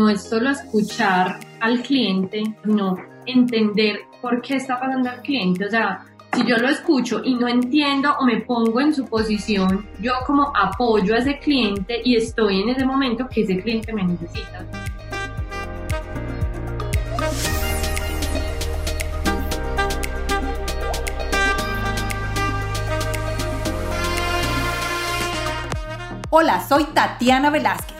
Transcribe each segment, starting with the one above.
no es solo escuchar al cliente, no entender por qué está pasando al cliente. O sea, si yo lo escucho y no entiendo o me pongo en su posición, yo como apoyo a ese cliente y estoy en ese momento que ese cliente me necesita. Hola, soy Tatiana Velázquez.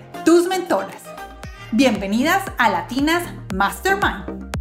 tus mentoras. Bienvenidas a Latinas Mastermind.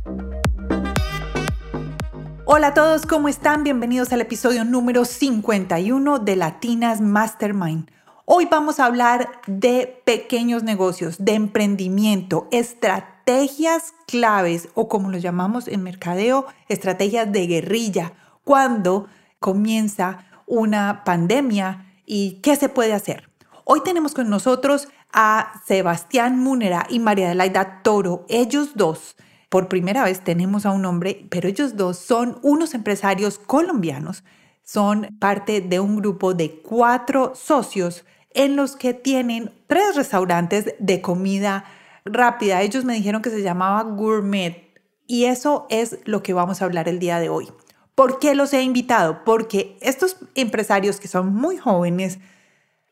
Hola a todos, ¿cómo están? Bienvenidos al episodio número 51 de Latinas Mastermind. Hoy vamos a hablar de pequeños negocios, de emprendimiento, estrategias claves o como lo llamamos en mercadeo, estrategias de guerrilla, cuando comienza una pandemia y qué se puede hacer. Hoy tenemos con nosotros a Sebastián Múnera y María Adelaida Toro. Ellos dos, por primera vez tenemos a un hombre, pero ellos dos son unos empresarios colombianos. Son parte de un grupo de cuatro socios en los que tienen tres restaurantes de comida rápida. Ellos me dijeron que se llamaba Gourmet y eso es lo que vamos a hablar el día de hoy. ¿Por qué los he invitado? Porque estos empresarios que son muy jóvenes,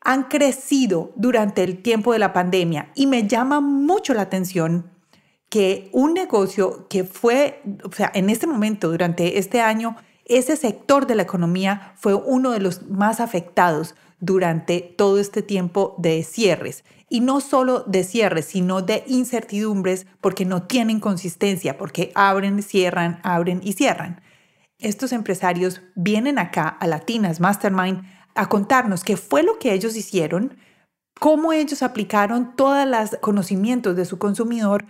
han crecido durante el tiempo de la pandemia y me llama mucho la atención que un negocio que fue, o sea, en este momento, durante este año, ese sector de la economía fue uno de los más afectados durante todo este tiempo de cierres. Y no solo de cierres, sino de incertidumbres porque no tienen consistencia, porque abren, cierran, abren y cierran. Estos empresarios vienen acá a Latinas Mastermind a contarnos qué fue lo que ellos hicieron, cómo ellos aplicaron todos los conocimientos de su consumidor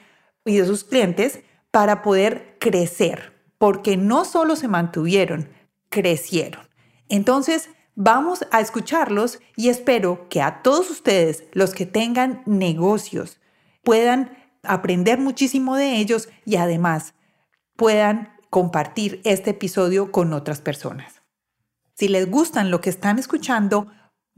y de sus clientes para poder crecer, porque no solo se mantuvieron, crecieron. Entonces, vamos a escucharlos y espero que a todos ustedes, los que tengan negocios, puedan aprender muchísimo de ellos y además puedan compartir este episodio con otras personas. Si les gustan lo que están escuchando,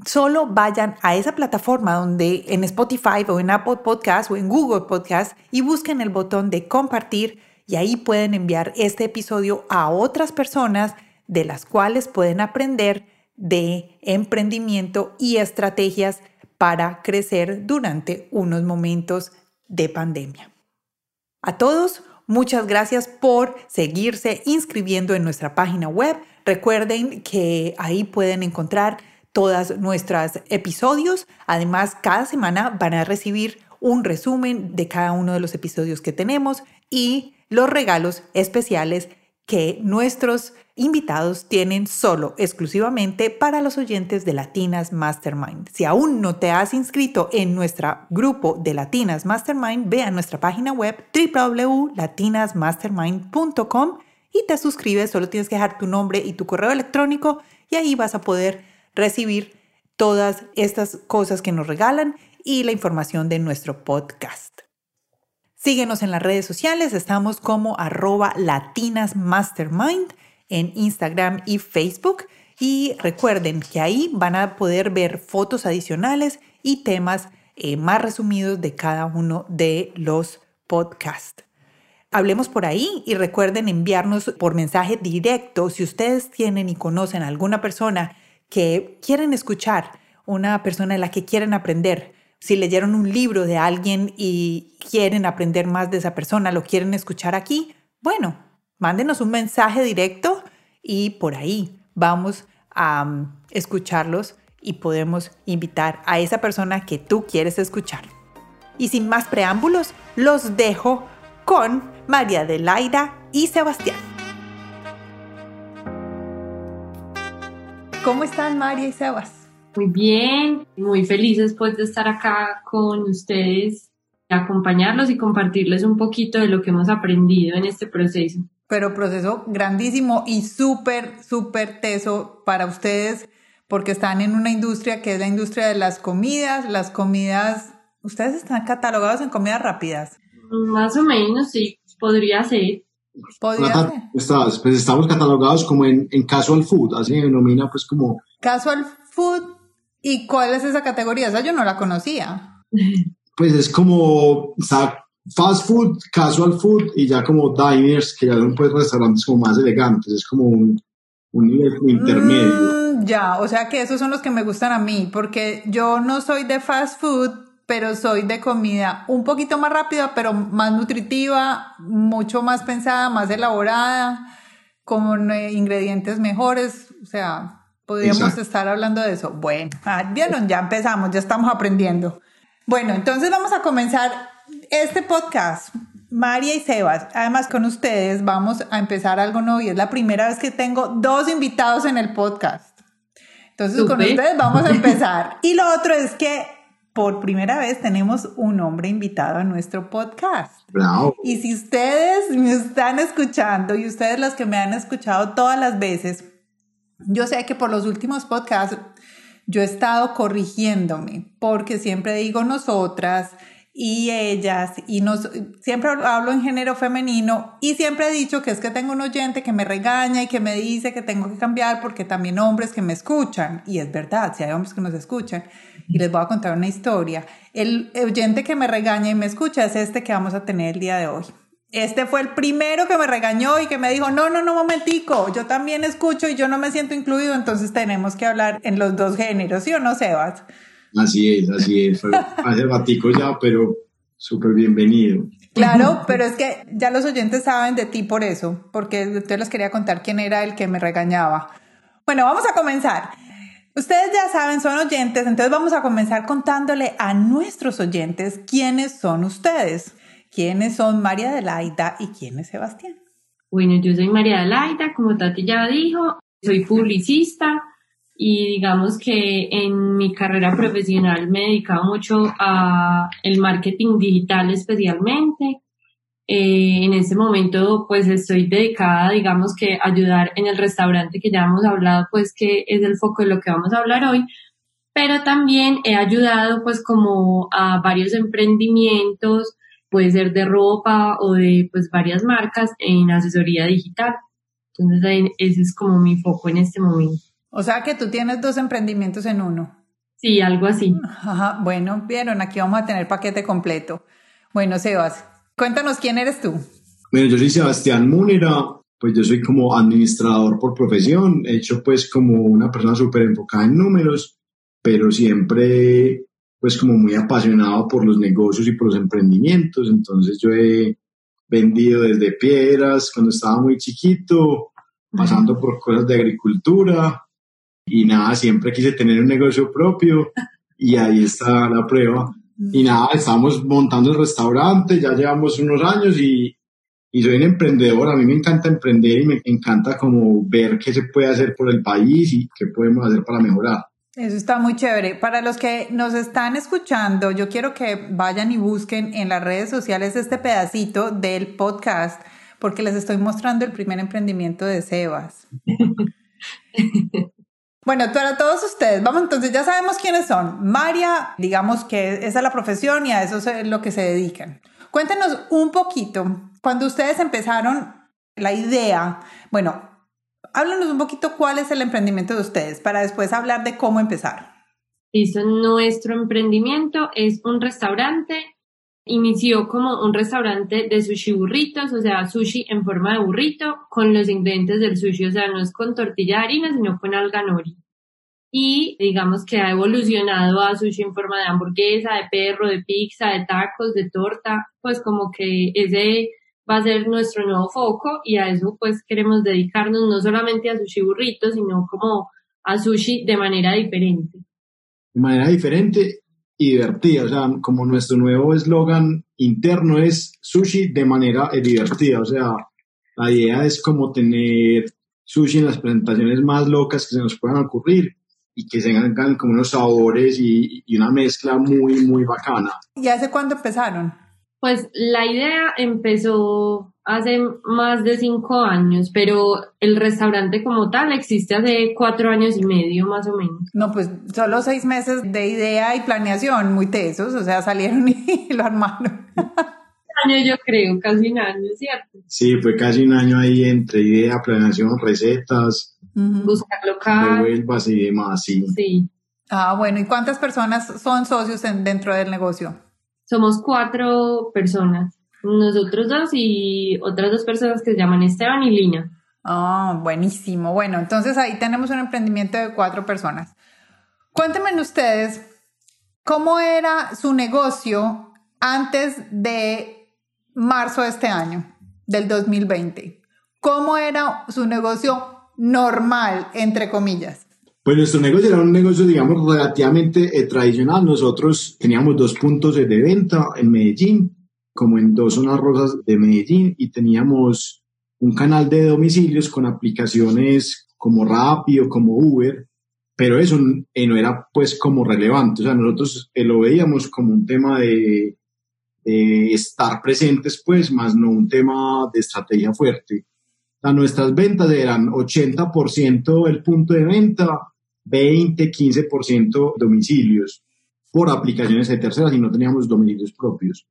solo vayan a esa plataforma donde en Spotify o en Apple Podcast o en Google Podcast y busquen el botón de compartir y ahí pueden enviar este episodio a otras personas de las cuales pueden aprender de emprendimiento y estrategias para crecer durante unos momentos de pandemia. A todos, muchas gracias por seguirse inscribiendo en nuestra página web Recuerden que ahí pueden encontrar todos nuestros episodios. Además, cada semana van a recibir un resumen de cada uno de los episodios que tenemos y los regalos especiales que nuestros invitados tienen solo, exclusivamente para los oyentes de Latinas Mastermind. Si aún no te has inscrito en nuestro grupo de Latinas Mastermind, ve a nuestra página web www.latinasmastermind.com y te suscribes, solo tienes que dejar tu nombre y tu correo electrónico y ahí vas a poder recibir todas estas cosas que nos regalan y la información de nuestro podcast. Síguenos en las redes sociales, estamos como arroba latinasmastermind en Instagram y Facebook y recuerden que ahí van a poder ver fotos adicionales y temas eh, más resumidos de cada uno de los podcasts. Hablemos por ahí y recuerden enviarnos por mensaje directo si ustedes tienen y conocen a alguna persona que quieren escuchar, una persona en la que quieren aprender. Si leyeron un libro de alguien y quieren aprender más de esa persona, lo quieren escuchar aquí, bueno, mándenos un mensaje directo y por ahí vamos a um, escucharlos y podemos invitar a esa persona que tú quieres escuchar. Y sin más preámbulos, los dejo con María Adelaida y Sebastián. ¿Cómo están María y Sebas? Muy bien, muy felices pues de estar acá con ustedes acompañarlos y compartirles un poquito de lo que hemos aprendido en este proceso. Pero proceso grandísimo y súper, súper teso para ustedes porque están en una industria que es la industria de las comidas. Las comidas, ¿ustedes están catalogados en comidas rápidas? Más o menos, sí, podría ser. Podría pues estamos catalogados como en, en casual food, así se denomina pues como... Casual food, ¿y cuál es esa categoría? Esa yo no la conocía. pues es como fast food, casual food y ya como diners, que ya son pues restaurantes como más elegantes, es como un, un nivel intermedio. Mm, ya, o sea que esos son los que me gustan a mí, porque yo no soy de fast food, pero soy de comida un poquito más rápida, pero más nutritiva, mucho más pensada, más elaborada, con eh, ingredientes mejores, o sea, podríamos estar hablando de eso. Bueno, ah, vieron, ya empezamos, ya estamos aprendiendo. Bueno, entonces vamos a comenzar este podcast. María y Sebas, además con ustedes vamos a empezar algo nuevo y es la primera vez que tengo dos invitados en el podcast. Entonces con ustedes vamos a empezar. Y lo otro es que por primera vez tenemos un hombre invitado a nuestro podcast. Bravo. Y si ustedes me están escuchando y ustedes los que me han escuchado todas las veces, yo sé que por los últimos podcasts yo he estado corrigiéndome porque siempre digo nosotras y ellas y nos, siempre hablo en género femenino y siempre he dicho que es que tengo un oyente que me regaña y que me dice que tengo que cambiar porque también hombres que me escuchan y es verdad, si hay hombres que nos escuchan y les voy a contar una historia. El oyente que me regaña y me escucha es este que vamos a tener el día de hoy. Este fue el primero que me regañó y que me dijo, no, no, no, momentico, yo también escucho y yo no me siento incluido, entonces tenemos que hablar en los dos géneros, ¿sí o no, Sebas? Así es, así es. hace batico ya, pero súper bienvenido. Claro, pero es que ya los oyentes saben de ti por eso, porque yo les quería contar quién era el que me regañaba. Bueno, vamos a comenzar. Ustedes ya saben, son oyentes, entonces vamos a comenzar contándole a nuestros oyentes quiénes son ustedes. ¿Quiénes son María Adelaida y quién es Sebastián? Bueno, yo soy María Adelaida, como Tati ya dijo, soy publicista y digamos que en mi carrera profesional me he dedicado mucho a el marketing digital especialmente. Eh, en este momento pues estoy dedicada digamos que a ayudar en el restaurante que ya hemos hablado pues que es el foco de lo que vamos a hablar hoy pero también he ayudado pues como a varios emprendimientos puede ser de ropa o de pues varias marcas en asesoría digital. Entonces ese es como mi foco en este momento. O sea que tú tienes dos emprendimientos en uno. Sí, algo así. Ajá, bueno, vieron, aquí vamos a tener paquete completo. Bueno, Sebas, cuéntanos quién eres tú. Bueno, yo soy Sebastián Múnera, pues yo soy como administrador por profesión, he hecho pues como una persona súper enfocada en números, pero siempre pues como muy apasionado por los negocios y por los emprendimientos, entonces yo he vendido desde piedras cuando estaba muy chiquito, pasando por cosas de agricultura y nada, siempre quise tener un negocio propio y ahí está la prueba. Y nada, estamos montando el restaurante, ya llevamos unos años y, y soy un emprendedor, a mí me encanta emprender y me encanta como ver qué se puede hacer por el país y qué podemos hacer para mejorar. Eso está muy chévere. Para los que nos están escuchando, yo quiero que vayan y busquen en las redes sociales este pedacito del podcast, porque les estoy mostrando el primer emprendimiento de Sebas. Bueno, para todos ustedes, vamos entonces, ya sabemos quiénes son. María, digamos que esa es la profesión y a eso es lo que se dedican. Cuéntenos un poquito, cuando ustedes empezaron la idea, bueno, háblanos un poquito cuál es el emprendimiento de ustedes para después hablar de cómo empezar. Listo, nuestro emprendimiento es un restaurante. Inició como un restaurante de sushi burritos, o sea, sushi en forma de burrito con los ingredientes del sushi, o sea, no es con tortilla de harina, sino con alga nori. Y digamos que ha evolucionado a sushi en forma de hamburguesa, de perro, de pizza, de tacos, de torta, pues como que ese va a ser nuestro nuevo foco y a eso pues queremos dedicarnos no solamente a sushi burrito, sino como a sushi de manera diferente. De manera diferente y divertida, o sea, como nuestro nuevo eslogan interno es sushi de manera divertida, o sea, la idea es como tener sushi en las presentaciones más locas que se nos puedan ocurrir y que tengan como unos sabores y, y una mezcla muy, muy bacana. ¿Y hace cuándo empezaron? Pues la idea empezó hace más de cinco años, pero el restaurante como tal existe hace cuatro años y medio más o menos. No, pues solo seis meses de idea y planeación, muy tesos, o sea, salieron y lo armaron. año yo creo, casi un año, ¿cierto? Sí, fue casi un año ahí entre idea, planeación, recetas, buscar local, revuelvas y demás, sí. sí. Ah, bueno, ¿y cuántas personas son socios en, dentro del negocio? Somos cuatro personas, nosotros dos y otras dos personas que se llaman Esteban y Lina. Ah, buenísimo. Bueno, entonces ahí tenemos un emprendimiento de cuatro personas. Cuéntenme ustedes cómo era su negocio antes de marzo de este año, del 2020. ¿Cómo era su negocio normal, entre comillas? Pues nuestro negocio era un negocio, digamos, relativamente eh, tradicional. Nosotros teníamos dos puntos de venta en Medellín, como en dos zonas rosas de Medellín, y teníamos un canal de domicilios con aplicaciones como Rappi o como Uber, pero eso eh, no era pues como relevante. O sea, nosotros eh, lo veíamos como un tema de, de estar presentes, pues, más no un tema de estrategia fuerte. Sea, nuestras ventas eran 80% el punto de venta, 20, 15% domicilios por aplicaciones de terceras y no teníamos domicilios propios.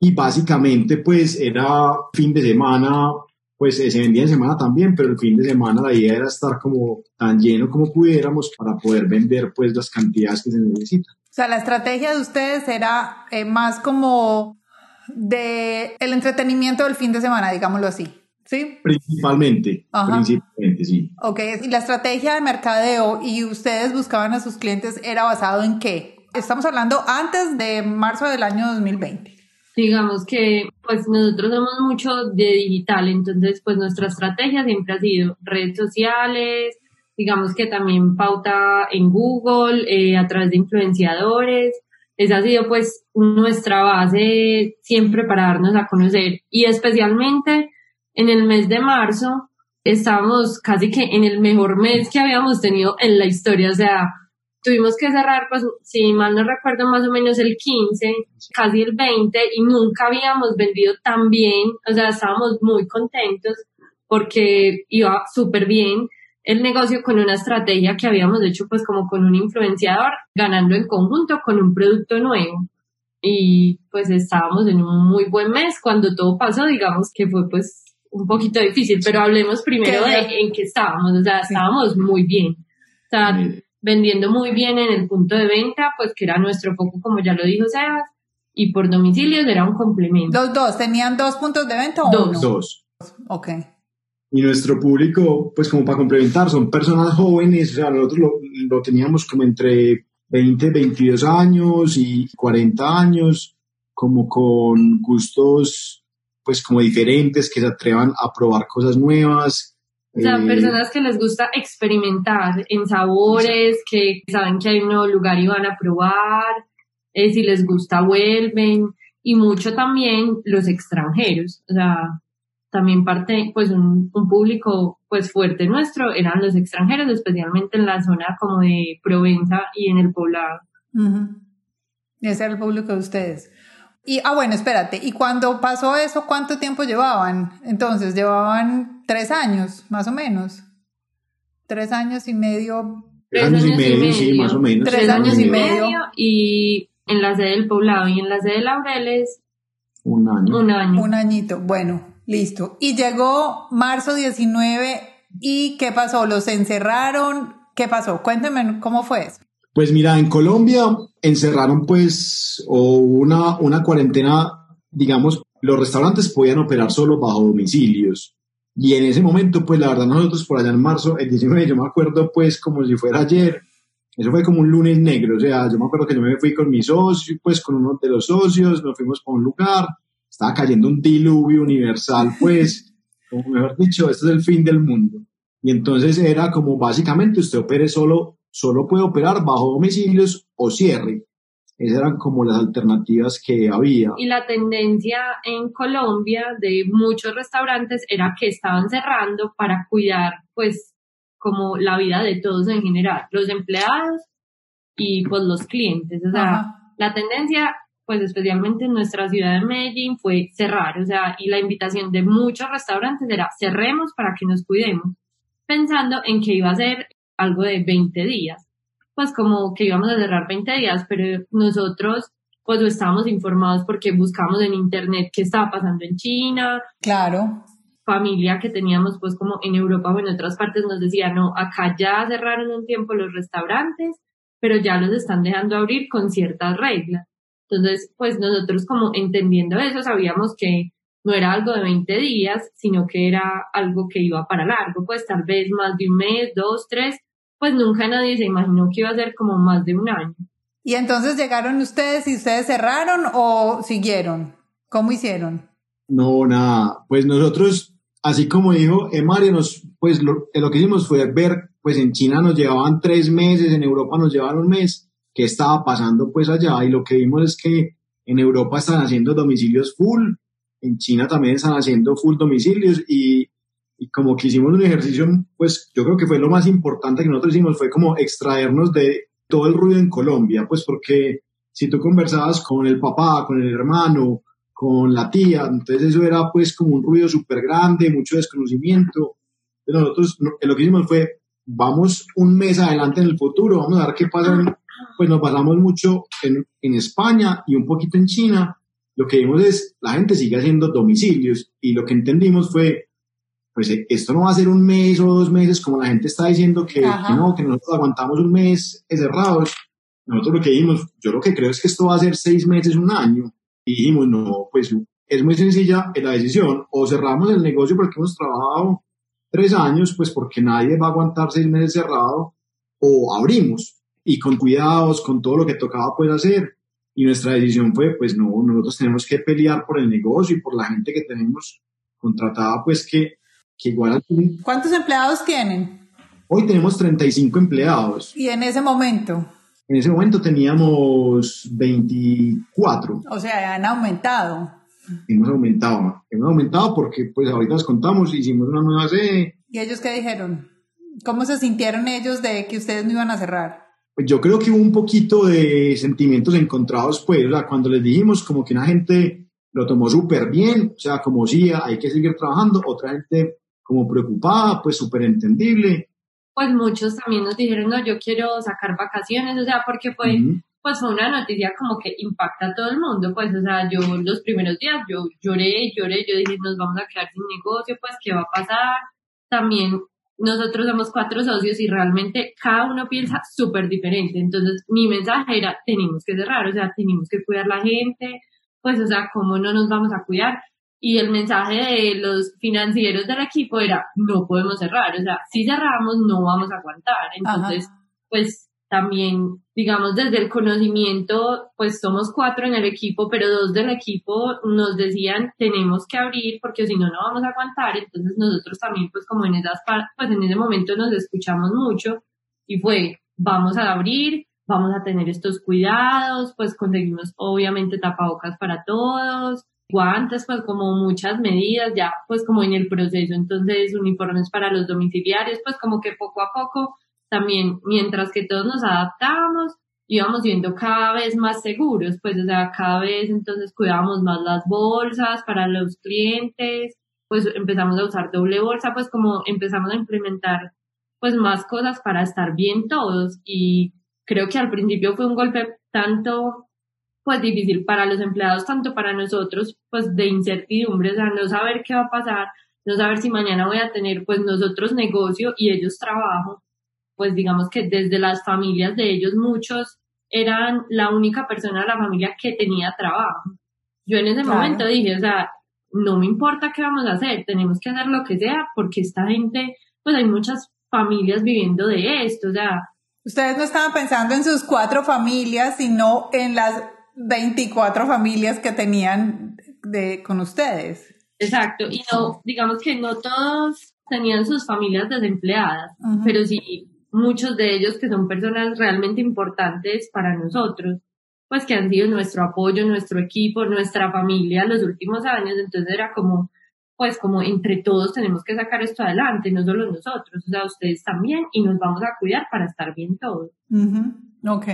Y básicamente pues era fin de semana, pues se vendía en semana también, pero el fin de semana la idea era estar como tan lleno como pudiéramos para poder vender pues las cantidades que se necesitan. O sea, la estrategia de ustedes era eh, más como de el entretenimiento del fin de semana, digámoslo así. ¿Sí? Principalmente, principalmente, sí. Ok, y la estrategia de mercadeo y ustedes buscaban a sus clientes era basado en qué? Estamos hablando antes de marzo del año 2020. Digamos que pues nosotros somos mucho de digital, entonces pues nuestra estrategia siempre ha sido redes sociales, digamos que también pauta en Google, eh, a través de influenciadores. Esa ha sido pues nuestra base siempre para darnos a conocer y especialmente en el mes de marzo estábamos casi que en el mejor mes que habíamos tenido en la historia, o sea, tuvimos que cerrar, pues, si mal no recuerdo, más o menos el 15, casi el 20, y nunca habíamos vendido tan bien, o sea, estábamos muy contentos porque iba súper bien el negocio con una estrategia que habíamos hecho pues como con un influenciador, ganando en conjunto con un producto nuevo. Y pues estábamos en un muy buen mes. Cuando todo pasó, digamos que fue pues un poquito difícil, pero hablemos primero de en qué estábamos, o sea, estábamos muy bien. O sea, vendiendo muy bien en el punto de venta, pues que era nuestro foco, como ya lo dijo Sebas, y por domicilios era un complemento. ¿Los dos? ¿Tenían dos puntos de venta o dos. uno? Dos. Ok. Y nuestro público, pues como para complementar, son personas jóvenes, o sea, nosotros lo, lo teníamos como entre 20, 22 años y 40 años, como con gustos, pues como diferentes, que se atrevan a probar cosas nuevas. O sea, Eh, personas que les gusta experimentar en sabores, que saben que hay un nuevo lugar y van a probar, eh, si les gusta vuelven, y mucho también los extranjeros, o sea, también parte, pues un, un público pues fuerte nuestro eran los extranjeros, especialmente en la zona como de Provenza y en el poblado. Ujú. Ese era el público de ustedes. Y, ah, bueno, espérate. ¿Y cuando pasó eso, cuánto tiempo llevaban? Entonces, llevaban tres años, más o menos. Tres años y medio. tres años y medio, sí, más o menos. Tres años y medio. y en la sede del poblado y en la sede de Laureles Un año. un año. Un añito. Bueno, listo. Y llegó marzo 19 y ¿qué pasó? ¿Los encerraron? ¿Qué pasó? Cuénteme cómo fue eso. Pues mira, en Colombia encerraron pues o una, una cuarentena, digamos, los restaurantes podían operar solo bajo domicilios. Y en ese momento, pues la verdad nosotros por allá en marzo, el 19, yo me acuerdo pues como si fuera ayer, eso fue como un lunes negro, o sea, yo me acuerdo que yo me fui con mi socio, pues con uno de los socios, nos fuimos para un lugar, estaba cayendo un diluvio universal, pues, como mejor dicho, esto es el fin del mundo. Y entonces era como básicamente usted opere solo, solo puede operar bajo domicilios o cierre. Esas eran como las alternativas que había. Y la tendencia en Colombia de muchos restaurantes era que estaban cerrando para cuidar, pues, como la vida de todos en general, los empleados y pues los clientes. O sea, la tendencia, pues especialmente en nuestra ciudad de Medellín, fue cerrar. O sea, y la invitación de muchos restaurantes era cerremos para que nos cuidemos, pensando en que iba a ser algo de 20 días. Pues como que íbamos a cerrar 20 días, pero nosotros pues lo estábamos informados porque buscamos en internet qué estaba pasando en China. Claro. Familia que teníamos pues como en Europa o en otras partes nos decía, no, acá ya cerraron un tiempo los restaurantes, pero ya los están dejando abrir con ciertas reglas. Entonces, pues nosotros como entendiendo eso, sabíamos que no era algo de 20 días, sino que era algo que iba para largo, pues tal vez más de un mes, dos, tres, pues nunca nadie se imaginó que iba a ser como más de un año. ¿Y entonces llegaron ustedes y ustedes cerraron o siguieron? ¿Cómo hicieron? No, nada. Pues nosotros, así como dijo Mario, nos, pues lo, lo, que hicimos fue ver, pues en China nos llevaban tres meses, en Europa nos llevaron un mes, qué estaba pasando pues allá y lo que vimos es que en Europa están haciendo domicilios full, en China también están haciendo full domicilios y, y como que hicimos un ejercicio, pues yo creo que fue lo más importante que nosotros hicimos, fue como extraernos de todo el ruido en Colombia, pues porque si tú conversabas con el papá, con el hermano, con la tía, entonces eso era pues como un ruido súper grande, mucho desconocimiento. Pero nosotros lo que hicimos fue, vamos un mes adelante en el futuro, vamos a ver qué pasa. Pues nos basamos mucho en, en España y un poquito en China. Lo que vimos es, la gente sigue haciendo domicilios y lo que entendimos fue, pues eh, esto no va a ser un mes o dos meses como la gente está diciendo que, no, que nosotros aguantamos un mes cerrados. Nosotros lo que dijimos, yo lo que creo es que esto va a ser seis meses, un año. Y dijimos, no, pues es muy sencilla la decisión. O cerramos el negocio porque hemos trabajado tres años, pues porque nadie va a aguantar seis meses cerrado, o abrimos y con cuidados, con todo lo que tocaba pues hacer. Y nuestra decisión fue, pues no, nosotros tenemos que pelear por el negocio y por la gente que tenemos contratada, pues que ¿Cuántos empleados tienen? Hoy tenemos 35 empleados. ¿Y en ese momento? En ese momento teníamos 24. O sea, han aumentado. Hemos aumentado, hemos aumentado porque pues ahorita les contamos, hicimos una nueva sede. ¿Y ellos qué dijeron? ¿Cómo se sintieron ellos de que ustedes no iban a cerrar? Pues yo creo que hubo un poquito de sentimientos encontrados, pues, o sea, cuando les dijimos como que una gente lo tomó súper bien, o sea, como sí, hay que seguir trabajando, otra gente como preocupada, pues súper entendible. Pues muchos también nos dijeron, no, yo quiero sacar vacaciones, o sea, porque fue, pues fue una noticia como que impacta a todo el mundo, pues, o sea, yo los primeros días, yo lloré, lloré, yo dije, nos vamos a quedar sin negocio, pues, ¿qué va a pasar? También nosotros somos cuatro socios y realmente cada uno piensa súper diferente, entonces mi mensaje era, tenemos que cerrar, o sea, tenemos que cuidar la gente, pues, o sea, ¿cómo no nos vamos a cuidar? Y el mensaje de los financieros del equipo era, no podemos cerrar, o sea, si cerramos no vamos a aguantar. Entonces, pues también, digamos, desde el conocimiento, pues somos cuatro en el equipo, pero dos del equipo nos decían, tenemos que abrir porque si no, no vamos a aguantar. Entonces nosotros también, pues como en esas, pues en ese momento nos escuchamos mucho y fue, vamos a abrir, vamos a tener estos cuidados, pues conseguimos obviamente tapabocas para todos, guantes, pues como muchas medidas ya, pues como en el proceso, entonces uniformes para los domiciliarios, pues como que poco a poco también, mientras que todos nos adaptábamos, íbamos siendo cada vez más seguros, pues o sea, cada vez entonces cuidábamos más las bolsas para los clientes, pues empezamos a usar doble bolsa, pues como empezamos a implementar pues más cosas para estar bien todos. Y creo que al principio fue un golpe tanto pues difícil para los empleados, tanto para nosotros, pues de incertidumbre, o sea, no saber qué va a pasar, no saber si mañana voy a tener pues nosotros negocio y ellos trabajo, pues digamos que desde las familias de ellos muchos eran la única persona de la familia que tenía trabajo. Yo en ese momento dije, o sea, no me importa qué vamos a hacer, tenemos que hacer lo que sea porque esta gente, pues hay muchas familias viviendo de esto, o sea. Ustedes no estaban pensando en sus cuatro familias, sino en las 24 familias que tenían de, con ustedes. Exacto, y no, digamos que no todos tenían sus familias desempleadas, pero sí muchos de ellos que son personas realmente importantes para nosotros, pues que han sido nuestro apoyo, nuestro equipo, nuestra familia los últimos años, entonces era como, pues como entre todos tenemos que sacar esto adelante, no solo nosotros, o sea, ustedes también y nos vamos a cuidar para estar bien todos. Ok.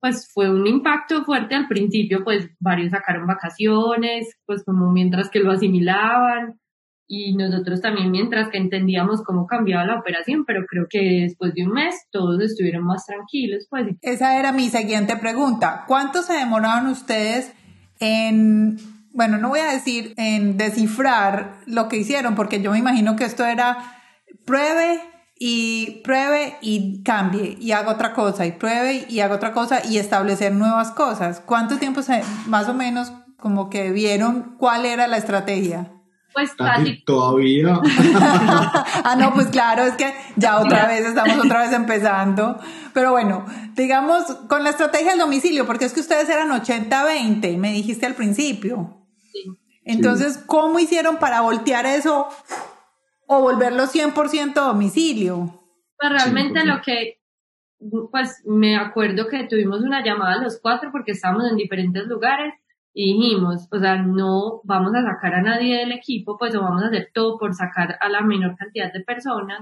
Pues fue un impacto fuerte al principio, pues varios sacaron vacaciones, pues como mientras que lo asimilaban y nosotros también mientras que entendíamos cómo cambiaba la operación, pero creo que después de un mes todos estuvieron más tranquilos, pues. Esa era mi siguiente pregunta. ¿Cuánto se demoraron ustedes en bueno, no voy a decir en descifrar lo que hicieron, porque yo me imagino que esto era pruebe y pruebe y cambie y haga otra cosa y pruebe y haga otra cosa y establecer nuevas cosas. ¿Cuánto tiempo se, más o menos como que vieron cuál era la estrategia? Pues casi. Todavía. ah, no, pues claro, es que ya otra vez estamos otra vez empezando. Pero bueno, digamos con la estrategia del domicilio, porque es que ustedes eran 80-20, me dijiste al principio. Entonces, ¿cómo hicieron para voltear eso o volverlo 100% domicilio? Pues realmente lo que, pues me acuerdo que tuvimos una llamada los cuatro porque estábamos en diferentes lugares y dijimos, o sea, no vamos a sacar a nadie del equipo, pues o vamos a hacer todo por sacar a la menor cantidad de personas.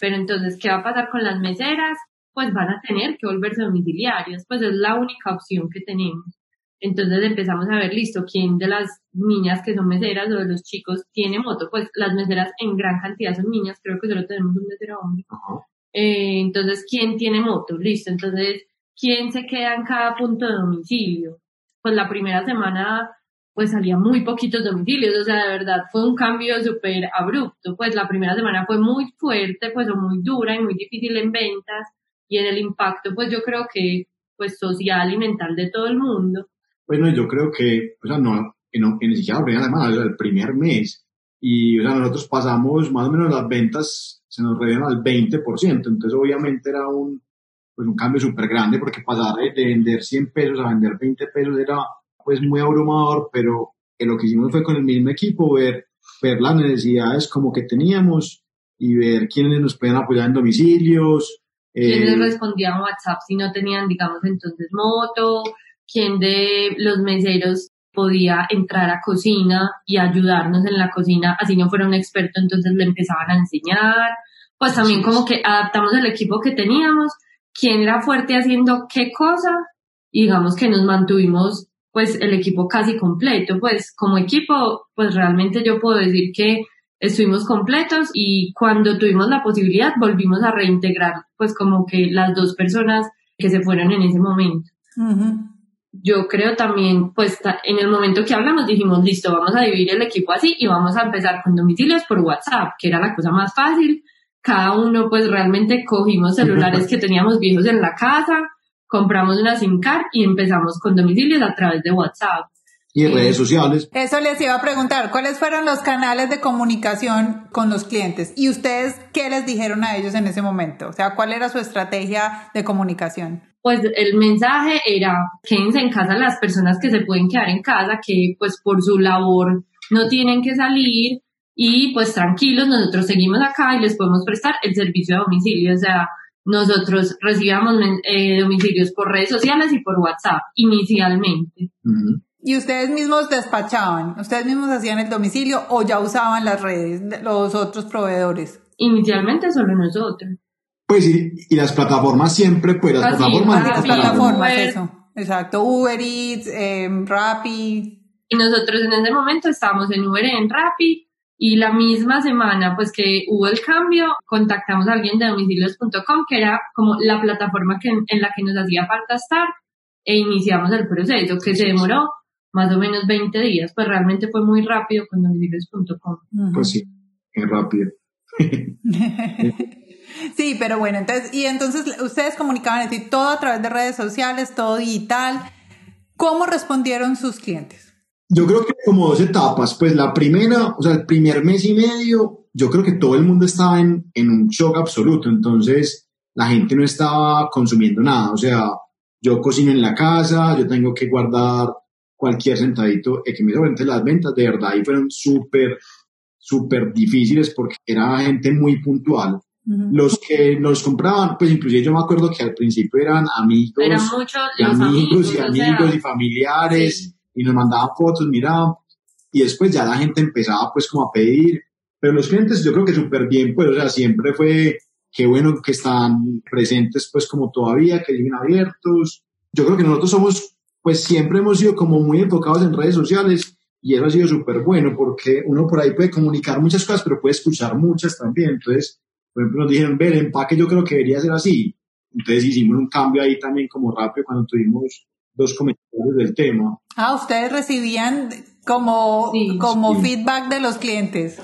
Pero entonces, ¿qué va a pasar con las meseras? Pues van a tener que volverse domiciliarios, pues es la única opción que tenemos. Entonces empezamos a ver, listo, quién de las niñas que son meseras o de los chicos tiene moto. Pues las meseras en gran cantidad son niñas, creo que solo tenemos un mesero hombre. Eh, entonces, ¿quién tiene moto? Listo, entonces, ¿quién se queda en cada punto de domicilio? Pues la primera semana pues salía muy poquitos domicilios, o sea, de verdad fue un cambio súper abrupto, pues la primera semana fue muy fuerte, pues muy dura y muy difícil en ventas y en el impacto, pues yo creo que pues social y mental de todo el mundo, bueno, yo creo que, o sea, no, no ni siquiera la primera semana, el primer mes. Y, o sea, nosotros pasamos más o menos las ventas, se nos redieron al 20%. Entonces, obviamente era un, pues, un cambio súper grande porque pasar de vender 100 pesos a vender 20 pesos era, pues, muy abrumador, pero que lo que hicimos fue con el mismo equipo ver, ver las necesidades como que teníamos y ver quiénes nos pueden apoyar en domicilios. Quiénes eh, respondían WhatsApp si no tenían, digamos, entonces moto, quién de los meseros podía entrar a cocina y ayudarnos en la cocina, así no fuera un experto, entonces le empezaban a enseñar, pues también como que adaptamos el equipo que teníamos, quién era fuerte haciendo qué cosa, y digamos que nos mantuvimos pues el equipo casi completo, pues como equipo, pues realmente yo puedo decir que estuvimos completos y cuando tuvimos la posibilidad volvimos a reintegrar pues como que las dos personas que se fueron en ese momento yo creo también, pues en el momento que hablamos dijimos, listo, vamos a dividir el equipo así y vamos a empezar con domicilios por WhatsApp, que era la cosa más fácil. Cada uno pues realmente cogimos celulares que teníamos viejos en la casa, compramos una SIM card y empezamos con domicilios a través de WhatsApp. Y redes sociales. Eso les iba a preguntar, ¿cuáles fueron los canales de comunicación con los clientes? ¿Y ustedes qué les dijeron a ellos en ese momento? O sea, ¿cuál era su estrategia de comunicación? Pues el mensaje era quédense en casa las personas que se pueden quedar en casa, que pues por su labor no tienen que salir y pues tranquilos, nosotros seguimos acá y les podemos prestar el servicio de domicilio. O sea, nosotros recibíamos eh, domicilios por redes sociales y por WhatsApp inicialmente. ¿Y ustedes mismos despachaban? ¿Ustedes mismos hacían el domicilio o ya usaban las redes, los otros proveedores? Inicialmente solo nosotros. Pues y, las plataformas siempre, pues las plataformas. Las plataformas, eso. Exacto, Uber Eats, eh, Rappi. Y nosotros en ese momento estábamos en Uber en Rappi y la misma semana pues que hubo el cambio, contactamos a alguien de domicilios.com que era como la plataforma que, en la que nos hacía falta estar e iniciamos el proceso que se demoró más o menos 20 días, pues realmente fue muy rápido con domicilios.com. Pues sí, es rápido. Sí, pero bueno, entonces, y entonces ustedes comunicaban así todo a través de redes sociales, todo digital. ¿Cómo respondieron sus clientes? Yo creo que como dos etapas. Pues la primera, o sea, el primer mes y medio, yo creo que todo el mundo estaba en, en un shock absoluto. Entonces, la gente no estaba consumiendo nada. O sea, yo cocino en la casa, yo tengo que guardar cualquier centavito que me entre las ventas, de verdad, y fueron súper, súper difíciles porque era gente muy puntual. Los que nos compraban, pues inclusive yo me acuerdo que al principio eran amigos, muchos y amigos, y amigos y familiares y nos mandaban fotos, mira, y después ya la gente empezaba pues como a pedir, pero los clientes yo creo que súper bien, pues o sea, siempre fue qué bueno que están presentes pues como todavía, que siguen abiertos. Yo creo que nosotros somos, pues siempre hemos sido como muy enfocados en redes sociales y eso ha sido súper bueno porque uno por ahí puede comunicar muchas cosas, pero puede escuchar muchas también. Entonces, por ejemplo, nos dijeron, ver, el empaque yo creo que debería ser así. Entonces hicimos un cambio ahí también como rápido cuando tuvimos dos comentarios del tema. Ah, ustedes recibían como, como feedback de los clientes.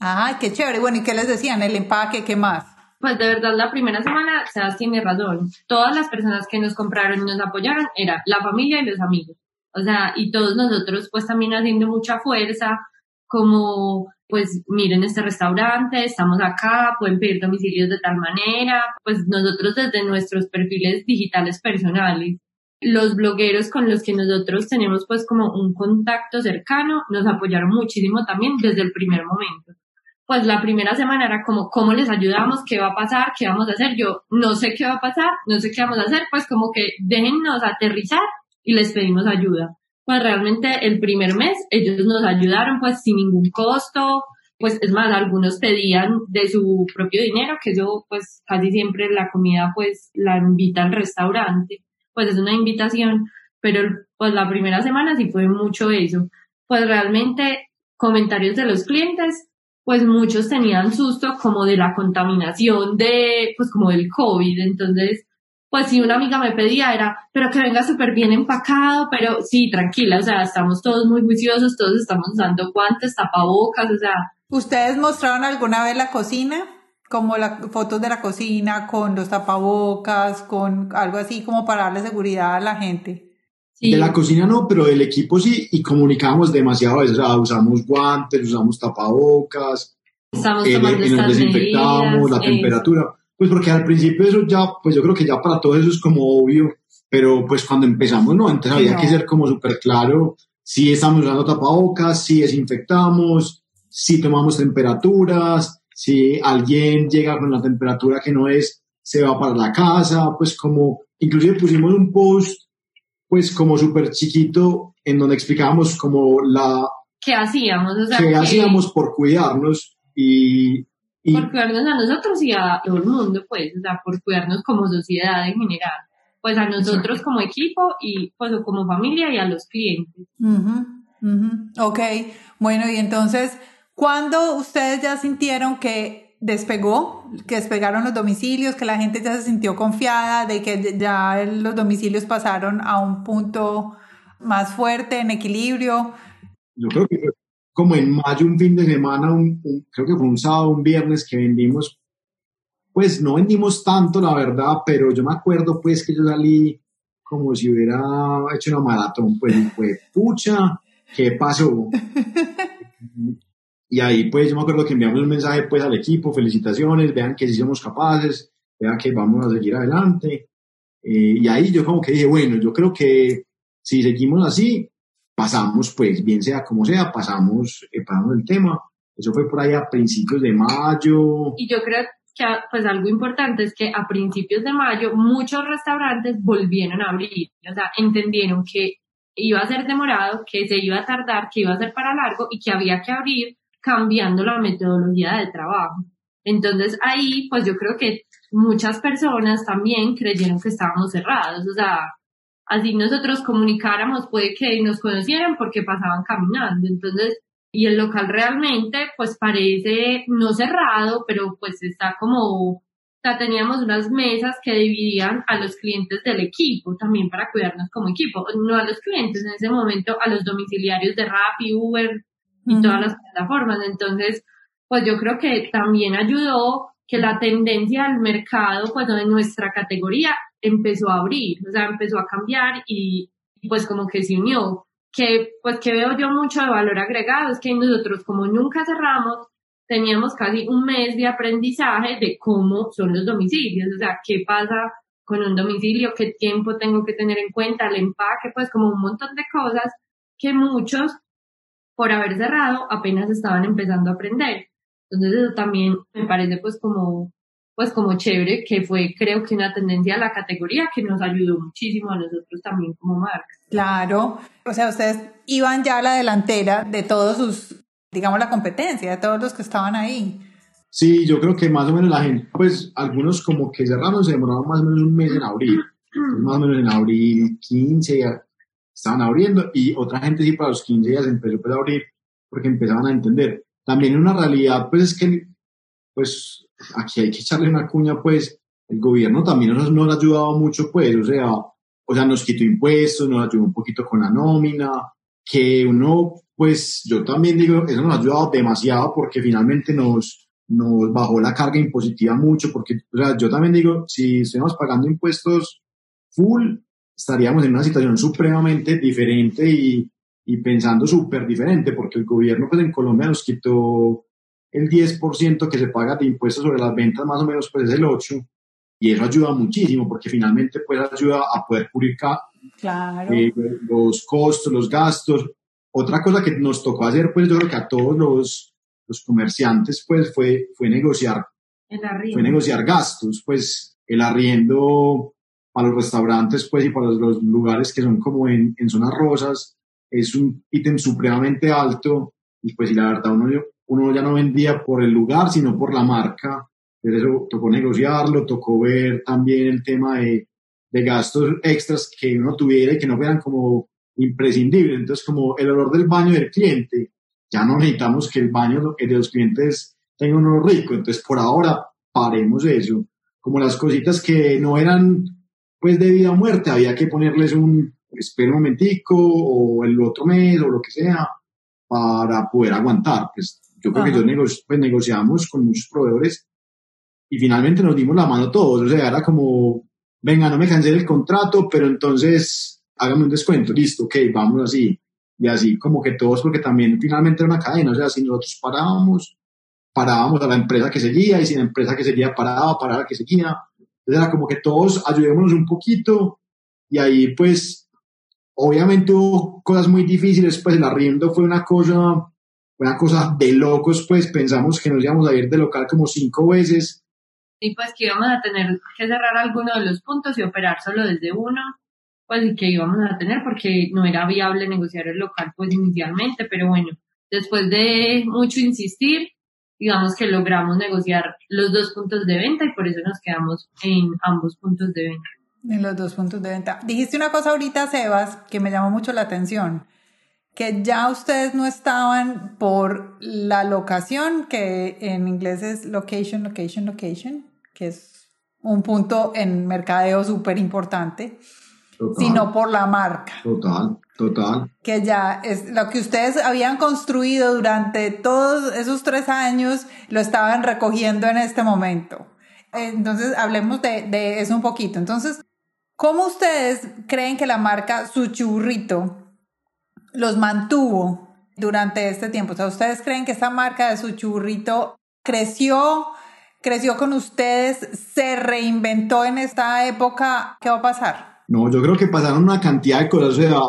Ah, qué chévere. Bueno, ¿y qué les decían? El empaque, ¿qué más? Pues de verdad, la primera semana, Sebas tiene razón. Todas las personas que nos compraron y nos apoyaron eran la familia y los amigos. O sea, y todos nosotros pues también haciendo mucha fuerza, como pues miren este restaurante, estamos acá, pueden pedir domicilios de tal manera, pues nosotros desde nuestros perfiles digitales personales, los blogueros con los que nosotros tenemos pues como un contacto cercano, nos apoyaron muchísimo también desde el primer momento. Pues la primera semana era como, ¿cómo les ayudamos? ¿Qué va a pasar? ¿Qué vamos a hacer? Yo no sé qué va a pasar, no sé qué vamos a hacer, pues como que déjennos aterrizar y les pedimos ayuda. Pues realmente el primer mes ellos nos ayudaron pues sin ningún costo, pues es más, algunos pedían de su propio dinero, que yo pues casi siempre la comida pues la invita al restaurante, pues es una invitación, pero pues la primera semana sí fue mucho eso. Pues realmente comentarios de los clientes, pues muchos tenían susto como de la contaminación de, pues como del COVID, entonces pues si una amiga me pedía era, pero que venga súper bien empacado, pero sí, tranquila, o sea, estamos todos muy juiciosos, todos estamos usando guantes, tapabocas, o sea. ¿Ustedes mostraron alguna vez la cocina? Como las fotos de la cocina con los tapabocas, con algo así como para darle seguridad a la gente. De la cocina no, pero del equipo sí, y comunicamos demasiado, o sea, usamos guantes, usamos tapabocas, Estamos eh, tomando y nos desinfectamos, la temperatura pues porque al principio eso ya, pues yo creo que ya para todos eso es como obvio, pero pues cuando empezamos, no, entonces había que ser como súper claro si estamos usando tapabocas, si desinfectamos, si tomamos temperaturas, si alguien llega con la temperatura que no es, se va para la casa, pues como, inclusive pusimos un post, pues como súper chiquito, en donde explicábamos como la... ¿Qué hacíamos? O sea, ¿Qué hacíamos por cuidarnos? Y, por cuidarnos a nosotros y a todo el mundo, pues, o sea, por cuidarnos como sociedad en general. Pues a nosotros como equipo y pues como familia y a los clientes. Ok, bueno, y entonces, ¿cuándo ustedes ya sintieron que despegó, que despegaron los domicilios, que la gente ya se sintió confiada de que ya los domicilios pasaron a un punto más fuerte, en equilibrio? Yo creo que como en mayo, un fin de semana, un, creo que fue un sábado, un viernes que vendimos, pues no vendimos tanto, la verdad, pero yo me acuerdo pues que yo salí como si hubiera hecho una maratón, pues fue, pucha, ¿qué pasó? y ahí pues yo me acuerdo que enviamos un mensaje pues al equipo, felicitaciones, vean que sí somos capaces, vean que vamos a seguir adelante. Eh, y ahí yo como que dije, bueno, yo creo que si seguimos así, pasamos, pues bien sea como sea, pasamos, eh, pasamos el tema. Eso fue por ahí a principios de mayo. Y yo creo que pues algo importante es que a principios de mayo muchos restaurantes volvieron a abrir, o sea, entendieron que iba a ser demorado, que se iba a tardar, que iba a ser para largo y que había que abrir cambiando la metodología de trabajo. Entonces ahí, pues yo creo que muchas personas también creyeron que estábamos cerrados, o sea, así nosotros comunicáramos, puede que nos conocieran porque pasaban caminando. Entonces, y el local realmente, pues parece no cerrado, pero pues está como, o sea, teníamos unas mesas que dividían a los clientes del equipo también para cuidarnos como equipo, no a los clientes en ese momento, a los domiciliarios de Rappi, Uber y todas las plataformas. Entonces, pues yo creo que también ayudó que la tendencia al mercado, pues de nuestra categoría empezó a abrir, o sea, empezó a cambiar y pues como que se unió. Que pues que veo yo mucho de valor agregado es que nosotros como nunca cerramos, teníamos casi un mes de aprendizaje de cómo son los domicilios, o sea, qué pasa con un domicilio, qué tiempo tengo que tener en cuenta, el empaque, pues como un montón de cosas que muchos, por haber cerrado, apenas estaban empezando a aprender. Entonces eso también me parece pues como pues como chévere, que fue creo que una tendencia de la categoría que nos ayudó muchísimo a nosotros también como marca. Claro, o sea, ustedes iban ya a la delantera de todos sus, digamos, la competencia, de todos los que estaban ahí. Sí, yo creo que más o menos la gente, pues algunos como que cerraron, se demoraron más o menos un mes en abrir. más o menos en abril 15 ya estaban abriendo y otra gente sí para los 15 días empezó pues, a abrir porque empezaban a entender. También una realidad pues es que pues aquí hay que echarle una cuña, pues el gobierno también nos, nos ha ayudado mucho, pues, o sea, o sea, nos quitó impuestos, nos ayudó un poquito con la nómina, que uno, pues, yo también digo, eso nos ha ayudado demasiado porque finalmente nos, nos bajó la carga impositiva mucho, porque, o sea, yo también digo, si estuviéramos pagando impuestos full, estaríamos en una situación supremamente diferente y, y pensando súper diferente, porque el gobierno, pues, en Colombia nos quitó el 10% que se paga de impuestos sobre las ventas, más o menos, pues es el 8%, y eso ayuda muchísimo, porque finalmente, pues ayuda a poder cubrir eh, los costos, los gastos. Otra cosa que nos tocó hacer, pues yo creo que a todos los, los comerciantes, pues fue, fue negociar, fue negociar gastos, pues el arriendo para los restaurantes, pues y para los, lugares que son como en, en zonas rosas, es un ítem supremamente alto y pues y la verdad uno uno ya no vendía por el lugar, sino por la marca. Entonces eso tocó negociarlo, tocó ver también el tema de, de gastos extras que uno tuviera y que no fueran como imprescindibles. Entonces, como el olor del baño del cliente, ya no necesitamos que el baño de los clientes tenga un olor rico. Entonces, por ahora, paremos eso. Como las cositas que no eran pues de vida o muerte, había que ponerles un, espera un momentico o el otro mes o lo que sea para poder aguantar. Pues yo creo que yo pues, negociamos con muchos proveedores y finalmente nos dimos la mano todos. O sea, era como, venga, no me cansé del contrato, pero entonces hágame un descuento, listo, ok, vamos así. Y así como que todos, porque también finalmente era una cadena, o sea, si nosotros parábamos, parábamos a la empresa que seguía y si la empresa que seguía paraba, paraba la que seguía. Entonces era como que todos ayudémonos un poquito y ahí pues obviamente hubo cosas muy difíciles, pues el arriendo fue una cosa una cosa de locos, pues pensamos que nos íbamos a ir de local como cinco veces. Y pues que íbamos a tener que cerrar alguno de los puntos y operar solo desde uno, pues y que íbamos a tener porque no era viable negociar el local pues inicialmente, pero bueno, después de mucho insistir, digamos que logramos negociar los dos puntos de venta y por eso nos quedamos en ambos puntos de venta. En los dos puntos de venta. Dijiste una cosa ahorita, Sebas, que me llamó mucho la atención que ya ustedes no estaban por la locación, que en inglés es location, location, location, que es un punto en mercadeo súper importante, sino por la marca. Total, total. Que ya es lo que ustedes habían construido durante todos esos tres años, lo estaban recogiendo en este momento. Entonces, hablemos de, de eso un poquito. Entonces, ¿cómo ustedes creen que la marca Su Churrito los mantuvo durante este tiempo? O sea, ¿ustedes creen que esta marca de su churrito creció, creció con ustedes, se reinventó en esta época? ¿Qué va a pasar? No, yo creo que pasaron una cantidad de cosas. O sea,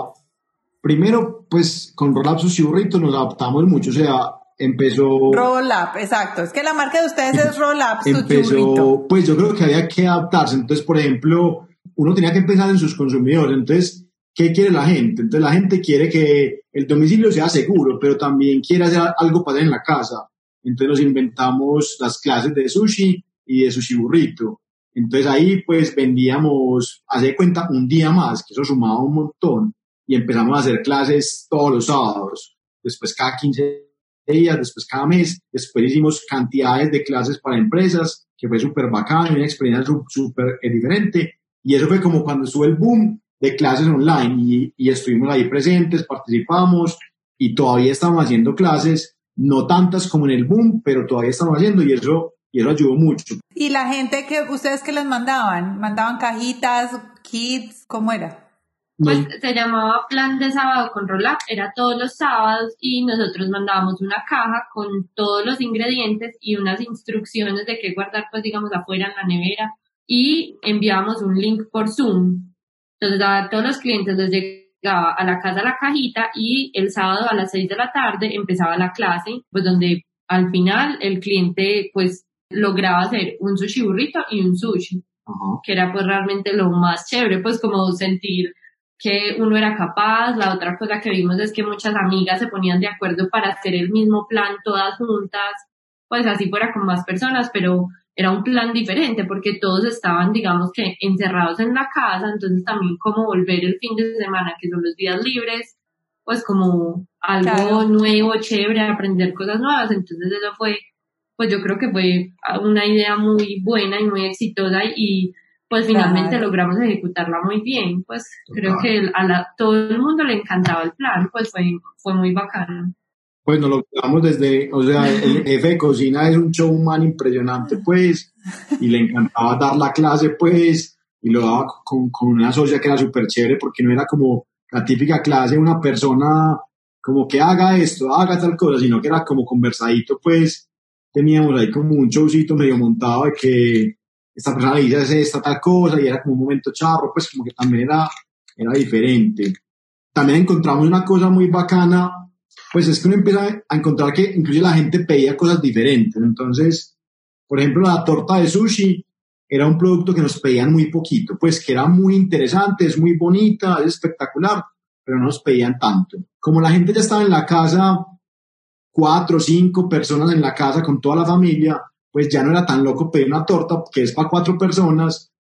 primero, pues con Roll su churrito nos adaptamos mucho. O sea, empezó... Roll Up, exacto. Es que la marca de ustedes es Roll Up, su churrito. Pues yo creo que había que adaptarse. Entonces, por ejemplo, uno tenía que pensar en sus consumidores. Entonces, ¿Qué quiere la gente? Entonces la gente quiere que el domicilio sea seguro, pero también quiere hacer algo para en la casa. Entonces nos inventamos las clases de sushi y de sushi burrito. Entonces ahí pues vendíamos, hace cuenta, un día más, que eso sumaba un montón. Y empezamos a hacer clases todos los sábados, después cada 15 días, después cada mes, después hicimos cantidades de clases para empresas, que fue súper bacán, una experiencia súper diferente. Y eso fue como cuando estuvo el boom de clases online y, estuvimos ahí presentes, participamos y todavía estamos haciendo clases, no tantas como en el boom, pero todavía estamos haciendo y eso, y eso ayudó mucho. ¿Y la gente que ustedes que les mandaban? ¿Mandaban cajitas, kits? ¿Cómo era? Pues se llamaba plan de sábado con roll era todos los sábados y nosotros mandábamos una caja con todos los ingredientes y unas instrucciones de qué guardar, pues digamos, afuera en la nevera y enviábamos un link por Zoom entonces a todos los clientes les llegaba a la casa la cajita y el sábado a las seis de la tarde empezaba la clase, pues donde al final el cliente pues lograba hacer un sushi burrito y un sushi, que era pues realmente lo más chévere, pues como sentir que uno era capaz, la otra cosa que vimos es que muchas amigas se ponían de acuerdo para hacer el mismo plan todas juntas, pues así fuera con más personas, pero era un plan diferente porque todos estaban, digamos que, encerrados en la casa, entonces también como volver el fin de semana, que son los días libres, pues como algo nuevo, chévere, aprender cosas nuevas, entonces eso fue, pues yo creo que fue una idea muy buena y muy exitosa y pues finalmente logramos ejecutarla muy bien, pues creo que a todo el mundo le encantaba el plan, pues fue, fue muy bacano. Pues nos lo quedamos desde, o sea, el jefe de cocina es un showman impresionante, pues, y le encantaba dar la clase, pues, y lo daba con, con una socia que era súper chévere porque no era como la típica clase de una persona como que haga esto, haga tal cosa, sino que era como conversadito, pues, teníamos ahí como un showcito medio montado de que esta persona le dice esta tal cosa y era como un momento charro, pues como que también era, era diferente. También encontramos una cosa muy bacana, pues es que uno empieza a encontrar que incluso la gente pedía cosas diferentes. Entonces, por ejemplo, la torta de sushi era un producto que nos pedían muy poquito, pues que era muy interesante, es muy bonita, es espectacular, pero no nos pedían tanto. Como la gente ya estaba en la casa, cuatro o cinco personas en la casa con toda la familia, pues ya no era tan loco pedir una torta que es para cuatro personas,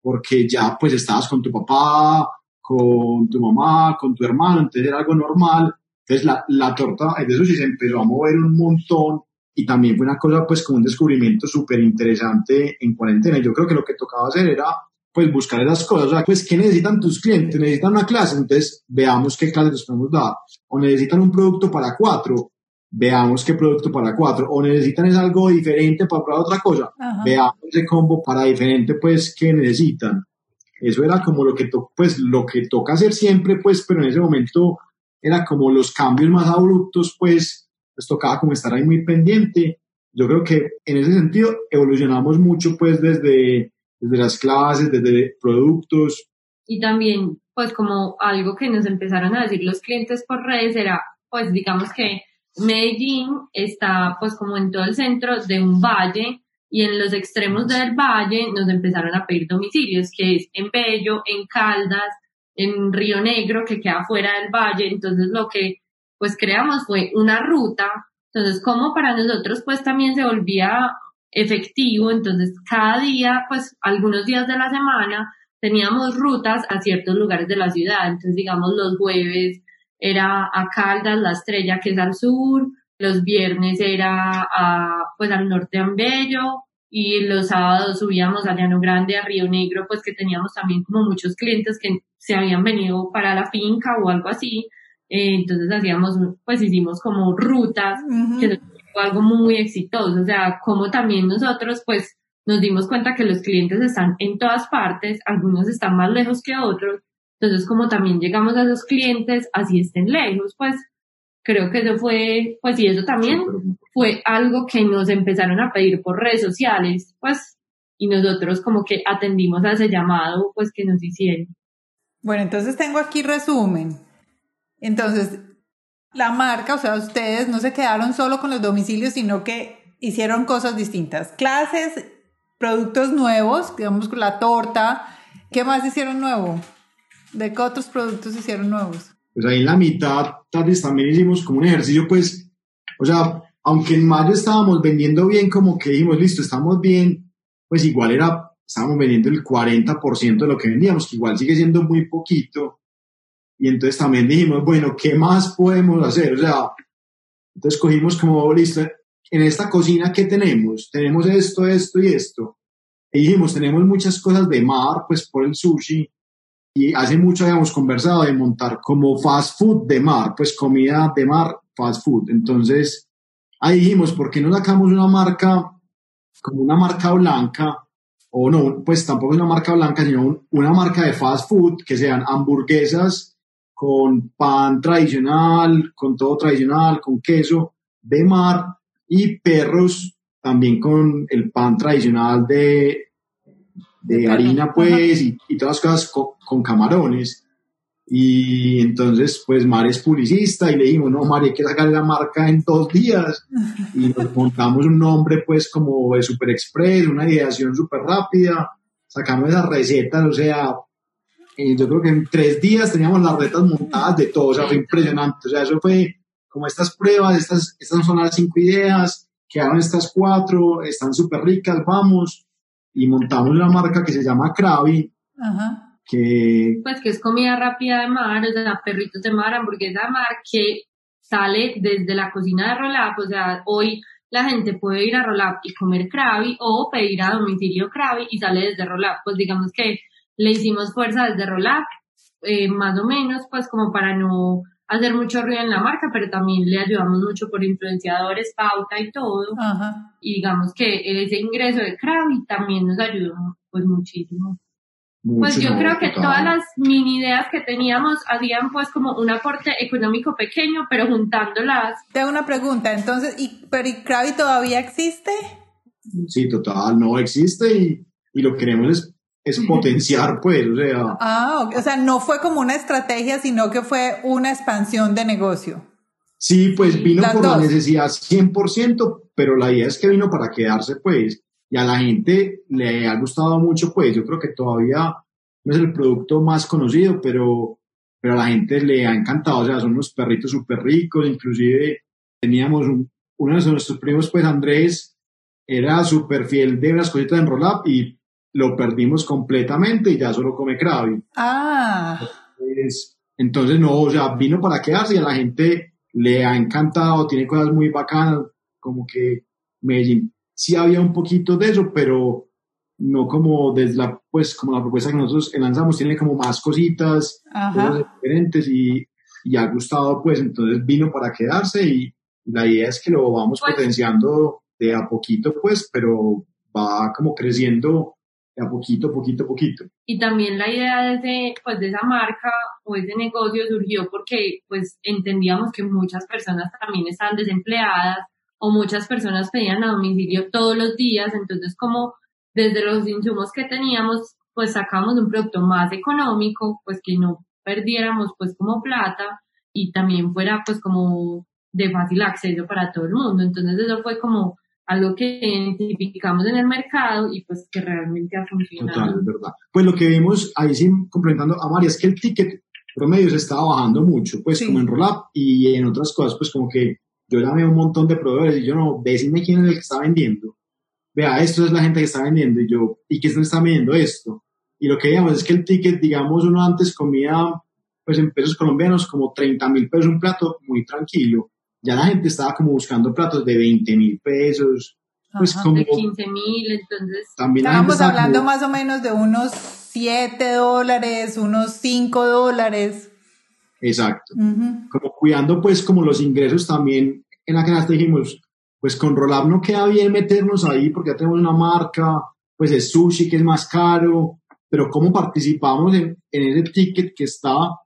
porque ya pues estabas con tu papá, con tu mamá, con tu hermano, entonces era algo normal. Entonces la, la torta de eso sí se empezó a mover un montón y también fue una cosa pues como un descubrimiento súper interesante en cuarentena. Yo creo que lo que tocaba hacer era pues buscar esas cosas, o sea, pues ¿qué necesitan tus clientes? Necesitan una clase, entonces veamos qué clase les podemos dar. O necesitan un producto para cuatro, veamos qué producto para cuatro, o necesitan es algo diferente para probar otra cosa, veamos ese combo para diferente, pues, que necesitan. Eso era como lo que, pues, lo que toca hacer siempre, pues, pero en ese momento era como los cambios más abruptos, pues, pues tocaba como estar ahí muy pendiente. Yo creo que en ese sentido evolucionamos mucho, pues, desde, desde las clases, desde productos. Y también, pues, como algo que nos empezaron a decir los clientes por redes era, pues, digamos que Medellín está pues como en todo el centro de un valle y en los extremos del valle nos empezaron a pedir domicilios, que es en Bello, en Caldas, en Río Negro, que queda fuera del valle. Entonces lo que pues creamos fue una ruta. Entonces como para nosotros pues también se volvía efectivo, entonces cada día, pues algunos días de la semana teníamos rutas a ciertos lugares de la ciudad. Entonces digamos los jueves era a Caldas, la estrella que es al sur, los viernes era a, pues al norte de Ambello y los sábados subíamos a Llano Grande, a Río Negro, pues que teníamos también como muchos clientes que se habían venido para la finca o algo así. Eh, entonces hacíamos, pues hicimos como rutas, que fue algo muy exitoso, o sea, como también nosotros pues nos dimos cuenta que los clientes están en todas partes, algunos están más lejos que otros, entonces, como también llegamos a los clientes, así estén lejos, pues creo que eso fue, pues y eso también fue algo que nos empezaron a pedir por redes sociales, pues, y nosotros como que atendimos a ese llamado, pues que nos hicieron. Bueno, entonces tengo aquí resumen. Entonces, la marca, o sea, ustedes no se quedaron solo con los domicilios, sino que hicieron cosas distintas. Clases, productos nuevos, digamos con la torta. ¿Qué más hicieron nuevo? ¿De qué otros productos hicieron nuevos? Pues ahí en la mitad, también hicimos como un ejercicio, pues, o sea, aunque en mayo estábamos vendiendo bien, como que dijimos, listo, estamos bien, pues igual era, estábamos vendiendo el 40% de lo que vendíamos, que igual sigue siendo muy poquito. Y entonces también dijimos, bueno, ¿qué más podemos hacer? O sea, entonces cogimos como, listo, en esta cocina, ¿qué tenemos? Tenemos esto, esto y esto. Y dijimos, tenemos muchas cosas de mar, pues por el sushi, y hace mucho habíamos conversado de montar como fast food de mar, pues comida de mar, fast food. Entonces, ahí dijimos, ¿por qué no sacamos una marca como una marca blanca? O no, pues tampoco es una marca blanca, sino una marca de fast food, que sean hamburguesas con pan tradicional, con todo tradicional, con queso de mar y perros también con el pan tradicional de, de harina, pues, y, y, todas las cosas con, camarones. Y entonces, pues Mari es publicista y le dijimos, no, Mari, hay que sacar la marca en dos días. Y nos montamos un nombre, pues, como de Super Express, una ideación súper rápida. Sacamos esas recetas, o sea, yo creo que en tres días teníamos las recetas montadas de todo, o sea, fue impresionante. O sea, eso fue como estas pruebas, estas, estas son las cinco ideas, quedaron estas cuatro, están súper ricas, vamos. Y montamos una marca que se llama Krabi. Ajá que... Pues que es comida rápida de mar, o sea, perritos de mar, hamburguesa de mar, que sale desde la cocina de Rolap, o sea, hoy la gente puede ir a Rolap y comer Krabi o pedir a domicilio Krabi y sale desde Rolap, pues digamos que le hicimos fuerza desde Rolap, eh, más o menos, pues como para no hacer mucho ruido en la marca, pero también le ayudamos mucho por influenciadores, pauta y todo. Y digamos que ese ingreso de Krabi también nos ayudó pues muchísimo pues yo creo que todas las mini ideas que teníamos hacían pues como un aporte económico pequeño, pero juntándolas. Tengo una pregunta, entonces, ¿y, pero Krabi todavía existe? Sí, total, no existe y, y lo que queremos es, es potenciar, pues, o sea. Ah, o sea, no fue como una estrategia, sino que fue una expansión de negocio. Sí, pues vino por la necesidad 100%, pero la idea es que vino para quedarse, pues y a la gente le ha gustado mucho, pues yo creo que todavía no es el producto más conocido, pero, pero a la gente le ha encantado, o sea, son unos perritos súper ricos, inclusive teníamos uno de nuestros primos, pues Andrés, era súper fiel de las cositas en roll y lo perdimos completamente y ya solo come Krabi. Ah. entonces, no, o sea, vino para quedarse y a la gente le ha encantado, tiene cosas muy bacanas, como que Medellín sí había un poquito de eso, pero no como desde la, pues, como la propuesta que nosotros lanzamos, tiene como más cositas, diferentes y, y, ha gustado, pues, entonces vino para quedarse y la idea es que lo vamos pues potenciando de a poquito, pues, pero va como creciendo a poquito, poquito, poquito. Y también la idea de, ese, pues, de esa marca o ese negocio surgió porque, pues, entendíamos que muchas personas también estaban desempleadas, o muchas personas pedían a domicilio todos los días, entonces como desde los insumos que teníamos, pues sacamos un producto más económico, pues que no perdiéramos pues como plata y también fuera pues como de fácil acceso para todo el mundo. Entonces eso fue como algo que identificamos en el mercado y pues que realmente ha funcionado. Total, verdad. Pues lo que vimos ahí sí complementando a María es que el ticket promedio se estaba bajando mucho, pues como en Rollup y en otras cosas, pues como que yo llamé a un montón de proveedores y yo no, decime quién es el que está vendiendo. Vea, esto es la gente que está vendiendo y yo, ¿y quién está vendiendo esto? Y lo que digamos es que el ticket, digamos, uno antes comía, pues en pesos colombianos, como 30 mil pesos un plato, muy tranquilo. Ya la gente estaba como buscando platos de 20 mil pesos. Pues como, de 15 mil, entonces. También Estábamos hablando más o menos de unos 7 dólares, unos 5 dólares. Exacto. Como cuidando pues como los ingresos también en la que dijimos, pues con Rolab no queda bien meternos ahí porque ya tenemos una marca, pues es sushi que es más caro, pero cómo participamos en, ese ticket que estaba.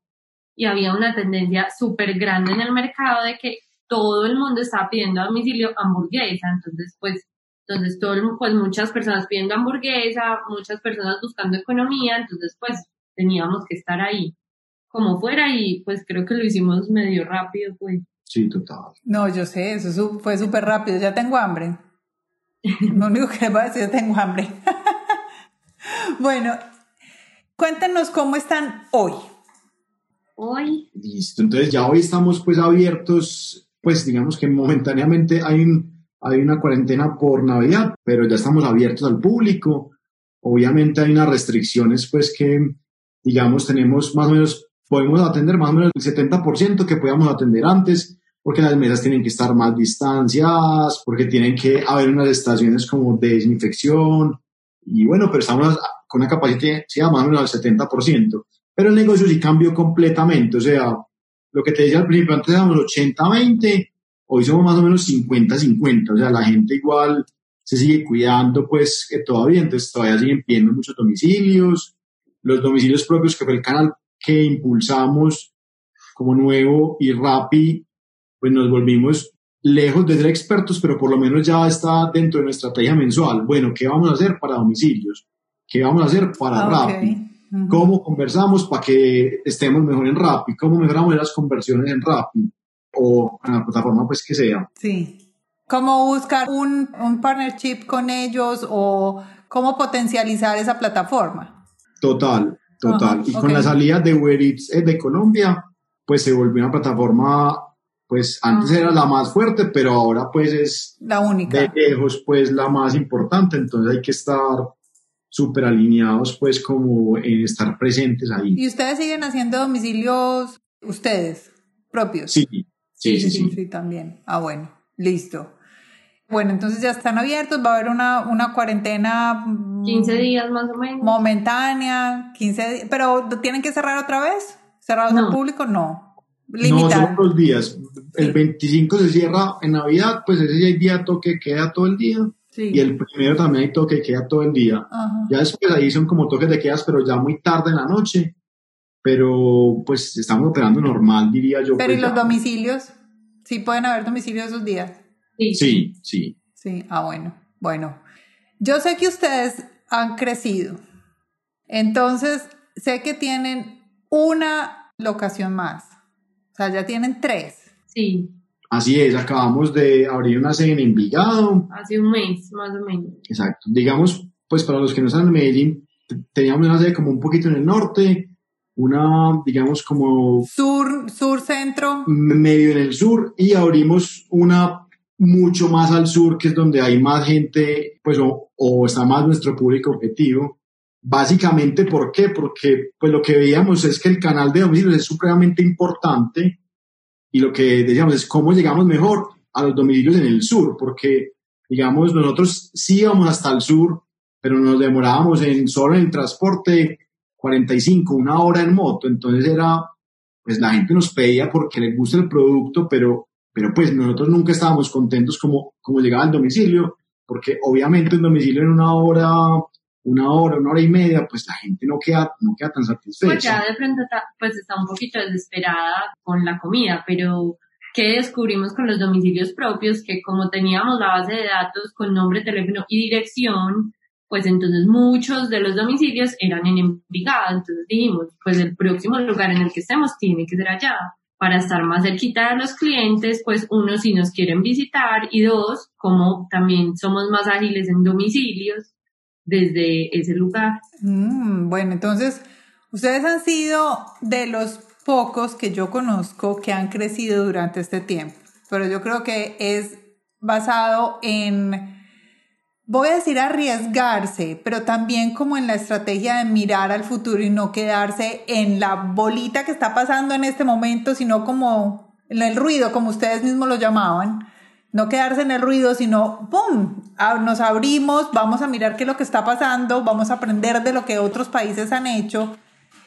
Y había una tendencia súper grande en el mercado de que todo el mundo estaba pidiendo a domicilio hamburguesa, entonces pues entonces todo pues muchas personas pidiendo hamburguesa, muchas personas buscando economía, entonces pues teníamos que estar ahí como fuera y pues creo que lo hicimos medio rápido, pues. Sí, total. No, yo sé, eso fue súper rápido, ya tengo hambre. Lo único que les voy a decir, ya tengo hambre. bueno, cuéntanos cómo están hoy. Hoy. Listo, entonces ya hoy estamos pues abiertos, pues digamos que momentáneamente hay, hay una cuarentena por Navidad, pero ya estamos abiertos al público. Obviamente hay unas restricciones pues que digamos tenemos más o menos podemos atender más o menos el 70% que podíamos atender antes, porque las mesas tienen que estar más distanciadas, porque tienen que haber unas estaciones como de desinfección, y bueno, pero estamos con una capacidad más o menos al 70%. Pero el negocio sí cambió completamente, o sea, lo que te decía al principio, antes éramos 80-20, hoy somos más o menos 50-50, o sea, la gente igual se sigue cuidando, pues, que todavía, entonces todavía siguen pidiendo muchos domicilios, los domicilios propios, que fue el canal que impulsamos como nuevo y Rappi, pues nos volvimos lejos de ser expertos, pero por lo menos ya está dentro de nuestra estrategia mensual. Bueno, ¿qué vamos a hacer para domicilios? ¿Qué vamos a hacer para ah, Rappi? ¿Cómo conversamos para que estemos mejor en Rappi? ¿Cómo mejoramos las conversiones en Rappi? O en la plataforma pues que sea. Sí. ¿Cómo buscar un, un partnership con ellos o cómo potencializar esa plataforma? Total, total. y con la salida de Uber Eats eh, de Colombia, pues se volvió una plataforma, pues antes era la más fuerte, pero ahora pues es la única. De lejos, pues la más importante. Entonces hay que estar súper alineados, pues como en estar presentes ahí. ¿Y ustedes siguen haciendo domicilios ustedes propios? Sí, sí, sí, sí. Sí, también. Ah, bueno, listo. Bueno, entonces ya están abiertos, va a haber una, una cuarentena. 15 mm, días más o menos. Momentánea, 15 días. ¿Pero tienen que cerrar otra vez? ¿Cerrados al público? No. Limitado. No, son dos días. El 25 se cierra en Navidad, pues ese hay día toque queda todo el día. Sí. Y el primero también hay toque queda todo el día. Ya después ahí son como toques de quedas, pero ya muy tarde en la noche. Pero pues estamos operando normal, diría yo. Pero pues, ¿y los domicilios? Sí pueden haber domicilios esos días. Sí, sí. Sí, ah, bueno. Bueno, yo sé que ustedes han crecido. Entonces, sé que tienen una locación más. O sea, ya tienen tres. Sí. Así es, acabamos de abrir una sede en Envigado. Hace un mes, más o menos. Exacto. Digamos, pues para los que no están en Medellín, teníamos una sede como un poquito en el norte, una, digamos, como... Sur, sur, centro. Medio en el sur, y abrimos una mucho más al sur, que es donde hay más gente, pues, o, está más nuestro público objetivo. Básicamente, ¿por qué? Porque, pues, lo que veíamos es que el canal de domicilios es supremamente importante y lo que decíamos es cómo llegamos mejor a los domicilios en el sur, porque, digamos, nosotros sí íbamos hasta el sur, pero nos demorábamos en solo en el transporte 45, una hora en moto, entonces era, pues la gente nos pedía porque les gusta el producto, pero pero pues nosotros nunca estábamos contentos como, como llegaba al domicilio, porque obviamente el domicilio en una hora, una hora, una hora y media, pues la gente no queda, no queda tan satisfecha. Pues ya de pronto está, pues está un poquito desesperada con la comida, pero ¿qué descubrimos con los domicilios propios? Que como teníamos la base de datos con nombre, teléfono y dirección, pues entonces muchos de los domicilios eran en Envigado, entonces dijimos, pues el próximo lugar en el que estemos tiene que ser allá para estar más cerquita de los clientes, pues uno si nos quieren visitar y dos, como también somos más ágiles en domicilios desde ese lugar. Mm, bueno, entonces ustedes han sido de los pocos que yo conozco que han crecido durante este tiempo, pero yo creo que es basado en voy a decir arriesgarse, pero también como en la estrategia de mirar al futuro y no quedarse en la bolita que está pasando en este momento, sino como en el ruido, como ustedes mismos lo llamaban. No quedarse en el ruido, sino ¡pum! Nos abrimos, vamos a mirar qué es lo que está pasando, vamos a aprender de lo que otros países han hecho.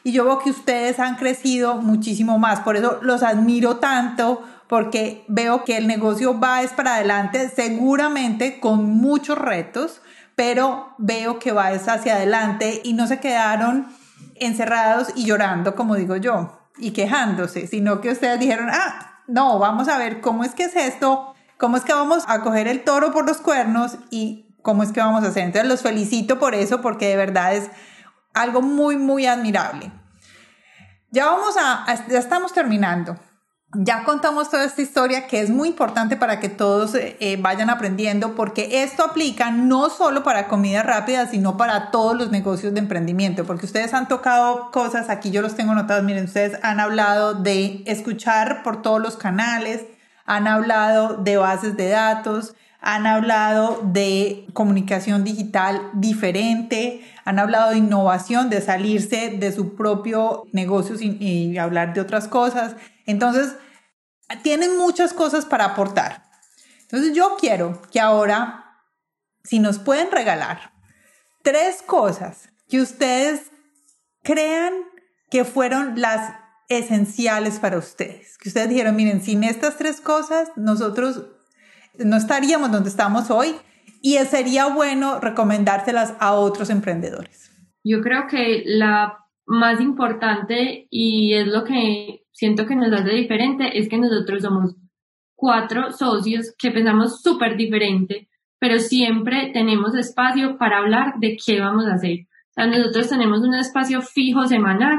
Y yo veo que ustedes han crecido muchísimo más, por eso los admiro tanto, porque veo que el negocio va es para adelante, seguramente con muchos retos, pero veo que va es hacia adelante y no se quedaron encerrados y llorando, como digo yo, y quejándose, sino que ustedes dijeron, ah, no, vamos a ver cómo es que es esto, cómo es que vamos a coger el toro por los cuernos y cómo es que vamos a hacer. Entonces los felicito por eso, porque de verdad es algo muy, muy admirable. Ya vamos a, ya estamos terminando ya contamos toda esta historia que es muy importante para que todos eh, eh, vayan aprendiendo porque esto aplica no solo para comida rápida, sino para todos los negocios de emprendimiento, porque ustedes han tocado cosas, aquí yo los tengo anotados, miren, ustedes han hablado de escuchar por todos los canales, han hablado de bases de datos, han hablado de comunicación digital diferente, han hablado de innovación, de salirse de su propio negocio y hablar de otras cosas. Entonces, tienen muchas cosas para aportar. Entonces yo quiero que ahora, si nos pueden regalar tres cosas que ustedes crean que fueron las esenciales para ustedes, que ustedes dijeron, miren, sin estas tres cosas nosotros no estaríamos donde estamos hoy y sería bueno recomendárselas a otros emprendedores. Yo creo que la más importante y es lo que siento que nos hace diferente es que nosotros somos cuatro socios que pensamos súper diferente, pero siempre tenemos espacio para hablar de qué vamos a hacer. O nosotros tenemos un espacio fijo semanal,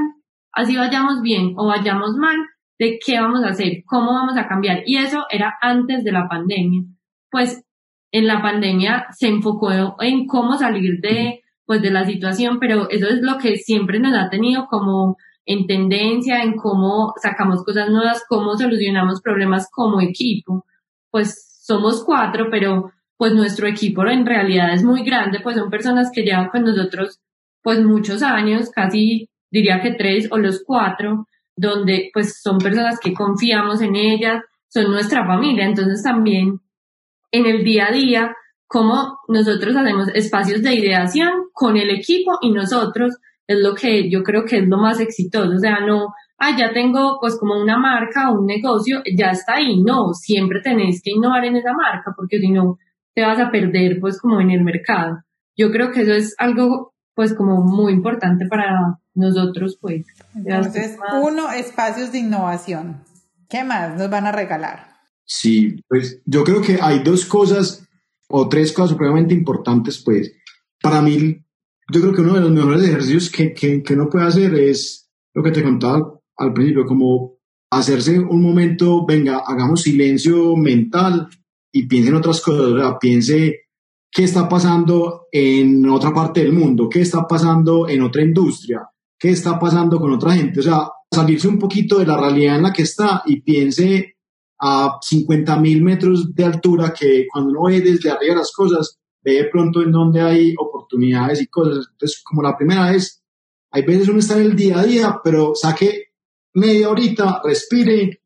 así vayamos bien o vayamos mal, de qué vamos a hacer, cómo vamos a cambiar. Y eso era antes de la pandemia. Pues en la pandemia se enfocó en cómo salir de, pues, de la situación, pero eso es lo que siempre nos ha tenido como en tendencia, en cómo sacamos cosas nuevas, cómo solucionamos problemas como equipo. Pues somos cuatro, pero pues nuestro equipo en realidad es muy grande, pues son personas que llevan con nosotros pues muchos años, casi diría que tres o los cuatro, donde pues son personas que confiamos en ellas, son nuestra familia, entonces también en el día a día, cómo nosotros hacemos espacios de ideación con el equipo y nosotros, es lo que yo creo que es lo más exitoso, o sea, no, ah, ya tengo pues como una marca o un negocio, ya está ahí, no, siempre tenéis que innovar en esa marca, porque si no, te vas a perder pues como en el mercado. Yo creo que eso es algo pues como muy importante para nosotros pues. Entonces, uno, espacios de innovación. ¿Qué más nos van a regalar? Sí, pues yo creo que hay dos cosas o tres cosas supremamente importantes pues. Para mí, yo creo que uno de los mejores ejercicios que, que, que uno puede hacer es lo que te contaba al principio, como hacerse un momento, venga, hagamos silencio mental y piense en otras cosas, o sea, piense qué está pasando en otra parte del mundo, qué está pasando en otra industria, qué está pasando con otra gente, o sea, salirse un poquito de la realidad en la que está y piense a 50 mil metros de altura que cuando uno ve desde arriba las cosas, ve de pronto en donde hay oportunidades y cosas. Entonces, como la primera vez, hay veces uno está en el día a día, pero saque media horita, respire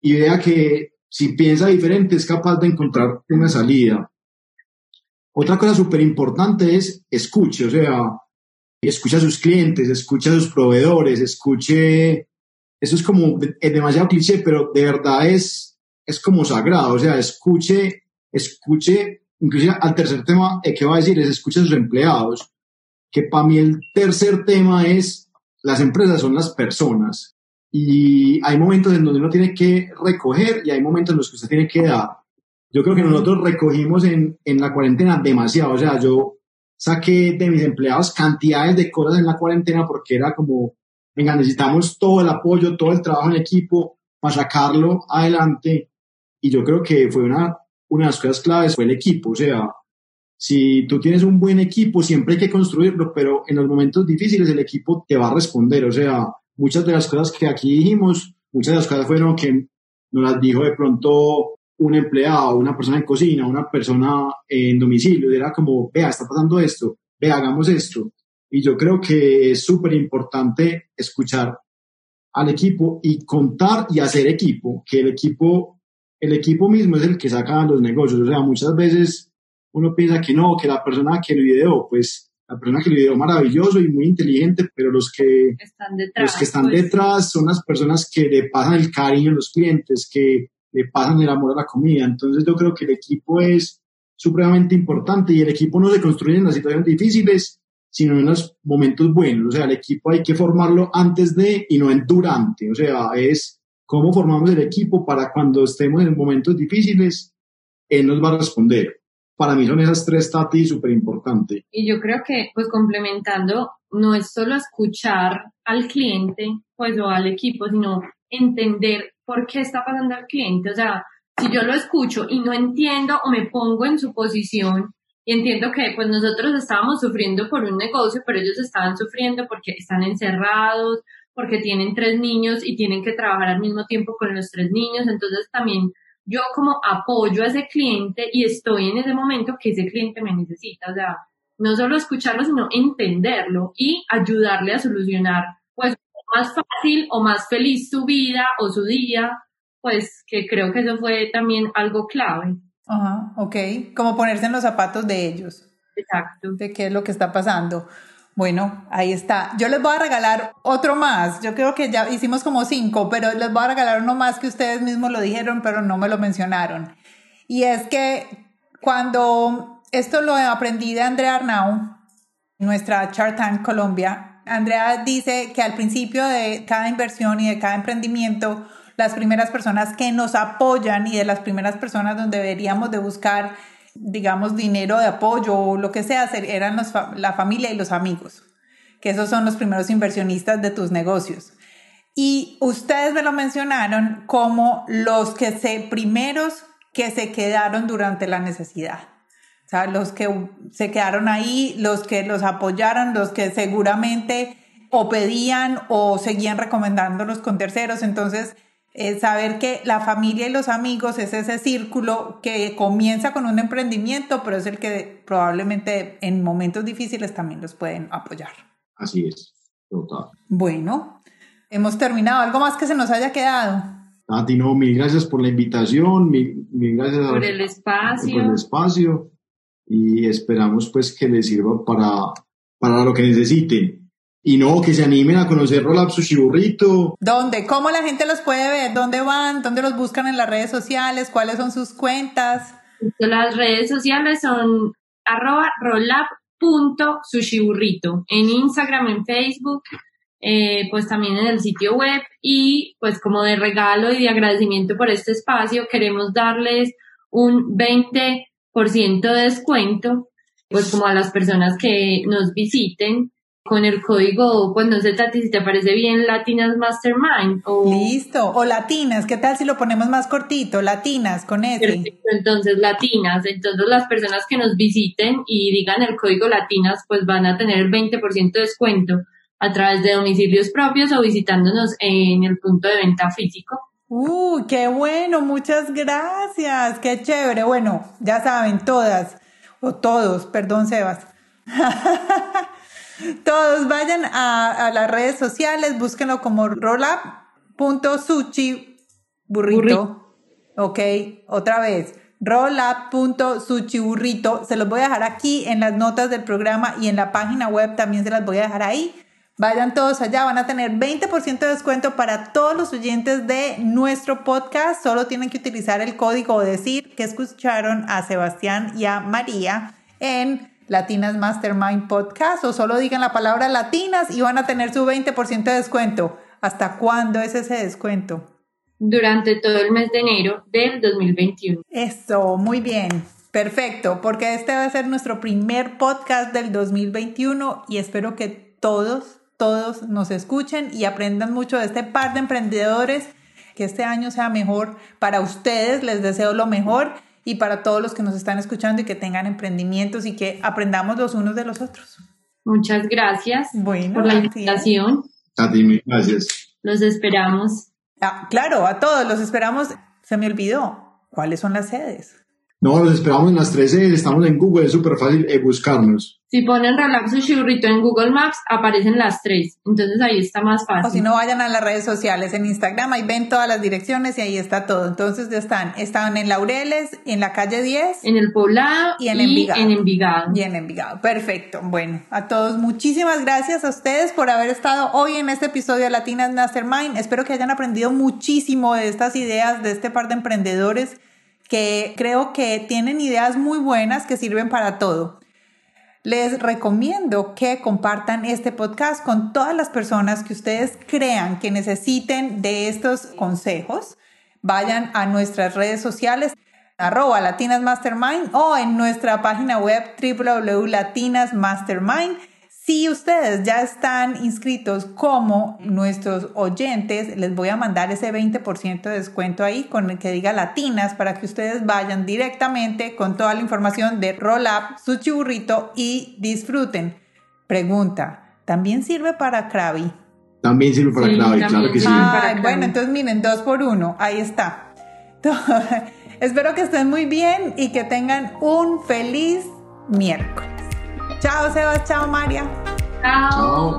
y vea que si piensa diferente, es capaz de encontrar una salida. Otra cosa súper importante es escuche, o sea, escucha a sus clientes, escucha a sus proveedores, escuche, eso es como es demasiado cliché, pero de verdad es, es como sagrado, o sea, escuche, escuche, inclusive al tercer tema eh, que va a decir es escuche a sus empleados, que para mí el tercer tema es las empresas son las personas. Y hay momentos en donde uno tiene que recoger y hay momentos en los que usted tiene que dar. Yo creo que nosotros recogimos en, en la cuarentena demasiado. O sea, yo saqué de mis empleados cantidades de cosas en la cuarentena porque era como, venga, necesitamos todo el apoyo, todo el trabajo en equipo para sacarlo adelante. Y yo creo que fue una, una de las cosas claves, fue el equipo. O sea, si tú tienes un buen equipo, siempre hay que construirlo, pero en los momentos difíciles el equipo te va a responder. O sea, muchas de las cosas que aquí dijimos, muchas de las cosas fueron que nos las dijo de pronto un empleado, una persona en cocina, una persona en domicilio, era como, vea, está pasando esto, vea, hagamos esto. Y yo creo que es súper importante escuchar al equipo y contar y hacer equipo, que el equipo, el equipo mismo es el que saca los negocios. O sea, muchas veces uno piensa que no, que la persona que lo ideó, pues la persona que lo ideó maravilloso y muy inteligente, pero los que están detrás, los que están pues. detrás son las personas que le pasan el cariño a los clientes, que le pasan el amor a la comida. Entonces yo creo que el equipo es supremamente importante y el equipo no se construye en las situaciones difíciles, sino en los momentos buenos. O sea, el equipo hay que formarlo antes de y no en durante. O sea, es cómo formamos el equipo para cuando estemos en momentos difíciles, él nos va a responder para mí son esas tres tatis súper importantes. Y yo creo que, pues complementando, no es solo escuchar al cliente, pues o al equipo, sino entender por qué está pasando al cliente. O sea, si yo lo escucho y no entiendo o me pongo en su posición y entiendo que pues nosotros estábamos sufriendo por un negocio, pero ellos estaban sufriendo porque están encerrados, porque tienen tres niños y tienen que trabajar al mismo tiempo con los tres niños, entonces también yo como apoyo a ese cliente y estoy en ese momento que ese cliente me necesita. O sea, no solo escucharlo, sino entenderlo y ayudarle a solucionar, pues, más fácil o más feliz su vida o su día, pues, que creo que eso fue también algo clave. Ajá, ok. Como ponerse en los zapatos de ellos. Exacto. De qué es lo que está pasando. Bueno, ahí está. Yo les voy a regalar otro más. Yo creo que ya hicimos como cinco, pero les voy a regalar uno más que ustedes mismos lo dijeron, pero no me lo mencionaron. Y es que cuando esto lo aprendí de Andrea Arnau, nuestra Chart Colombia, Andrea dice que al principio de cada inversión y de cada emprendimiento, las primeras personas que nos apoyan y de las primeras personas donde deberíamos de buscar digamos, dinero de apoyo o lo que sea, eran la familia y los amigos, que esos son los primeros inversionistas de tus negocios. Y ustedes me lo mencionaron como los que se primeros que se quedaron durante la necesidad. O sea, los que se quedaron ahí, los que los apoyaron, los que seguramente o pedían o seguían recomendándolos con terceros. Entonces, eh, saber que la familia y los amigos es ese círculo que comienza con un emprendimiento, pero es el que probablemente en momentos difíciles también los pueden apoyar. Así es, total. Bueno, hemos terminado. ¿Algo más que se nos haya quedado? Tati, no, mil gracias por la invitación, mil, gracias por el espacio. Por el espacio y esperamos pues que les sirva para, para lo que necesiten. Y no, que se animen a conocer Rolap Sushi Burrito. ¿Dónde? ¿Cómo la gente los puede ver? ¿Dónde van? ¿Dónde los buscan en las redes sociales? ¿Cuáles son sus cuentas? Las redes sociales son arroba rolap.sushiburrito en Instagram, en Facebook, eh, pues también en el sitio web y pues como de regalo y de agradecimiento por este espacio queremos darles un 20% de descuento pues como a las personas que nos visiten con el código, pues no sé, Tati, si te parece bien, Latinas Mastermind. O... Listo, o Latinas, ¿qué tal si lo ponemos más cortito? Latinas, con ese. Perfecto, entonces Latinas, entonces las personas que nos visiten y digan el código Latinas, pues van a tener el 20% de descuento a través de domicilios propios o visitándonos en el punto de venta físico. ¡Uh, qué bueno! Muchas gracias, qué chévere. Bueno, ya saben, todas, o todos, perdón, Sebas. Todos vayan a, las redes sociales, búsquenlo como rollup.sushi burrito. Ok, otra vez. Rollup.sushi burrito. Se los voy a dejar aquí en las notas del programa y en la página web también se las voy a dejar ahí. Vayan todos allá, van a tener 20% de descuento para todos los oyentes de nuestro podcast. Solo tienen que utilizar el código o decir que escucharon a Sebastián y a María en Latinas Mastermind Podcast o solo digan la palabra latinas y van a tener su 20% de descuento. ¿Hasta cuándo es ese descuento? Durante todo el mes de enero del 2021. Eso, muy bien. Perfecto, porque este va a ser nuestro primer podcast del 2021 y espero que todos, todos nos escuchen y aprendan mucho de este par de emprendedores. Que este año sea mejor para ustedes, les deseo lo mejor y para todos los que nos están escuchando y que tengan emprendimientos y que aprendamos los unos de los otros. Muchas gracias por la invitación. A ti, gracias. Los esperamos. Ah, claro, a todos los esperamos. Se me olvidó. ¿Cuáles son las sedes? No, los esperamos en las tres sedes, estamos en Google, es súper fácil eh, buscarnos. Si ponen Relax Sushi Burrito en Google Maps, aparecen las tres, entonces ahí está más fácil. O si no, vayan a las redes sociales, en Instagram, ahí ven todas las direcciones y ahí está todo. Entonces ya están, estaban en Laureles, en la calle 10. En el Poblado y en Envigado. En Envigado. Y en Envigado, perfecto. Bueno, a todos muchísimas gracias a ustedes por haber estado hoy en este episodio de Latinas Mastermind. Espero que hayan aprendido muchísimo de estas ideas de este par de emprendedores que creo que tienen ideas muy buenas que sirven para todo. Les recomiendo que compartan este podcast con todas las personas que ustedes crean que necesiten de estos consejos. Vayan a nuestras redes sociales arroba latinasmastermind o en nuestra página web www.latinasmastermind si ustedes ya están inscritos como nuestros oyentes, les voy a mandar ese 20% de descuento ahí con el que diga latinas para que ustedes vayan directamente con toda la información de Roll Up, su churrito y disfruten. Pregunta, ¿también sirve para Krabi? También sirve para Krabi, claro que sí. bueno, entonces miren, dos por uno, ahí está. Espero que estén muy bien y que tengan un feliz miércoles. Chao, Sebas. Chao, María. Chao.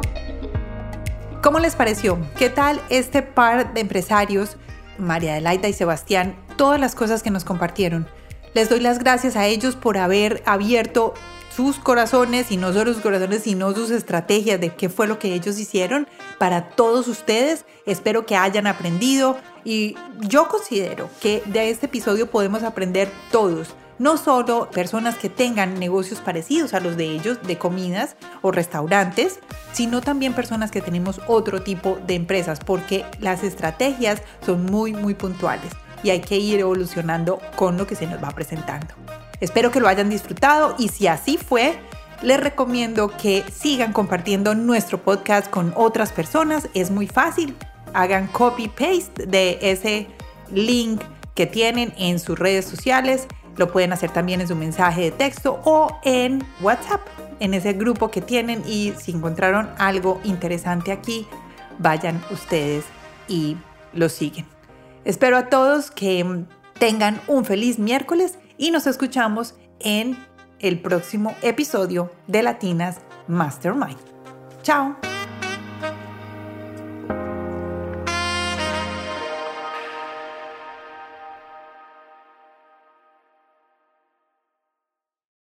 ¿Cómo les pareció? ¿Qué tal este par de empresarios, María Adelaida y Sebastián, todas las cosas que nos compartieron? Les doy las gracias a ellos por haber abierto sus corazones y no solo sus corazones, sino sus estrategias de qué fue lo que ellos hicieron para todos ustedes. Espero que hayan aprendido y yo considero que de este episodio podemos aprender todos no solo personas que tengan negocios parecidos a los de ellos, de comidas o restaurantes, sino también personas que tenemos otro tipo de empresas, porque las estrategias son muy, muy puntuales y hay que ir evolucionando con lo que se nos va presentando. Espero que lo hayan disfrutado y si así fue, les recomiendo que sigan compartiendo nuestro podcast con otras personas. Es muy fácil. Hagan copy-paste de ese link que tienen en sus redes sociales. Lo pueden hacer también en su mensaje de texto o en WhatsApp, en ese grupo que tienen. Y si encontraron algo interesante aquí, vayan ustedes y lo siguen. Espero a todos que tengan un feliz miércoles y nos escuchamos en el próximo episodio de Latinas Mastermind. Chao.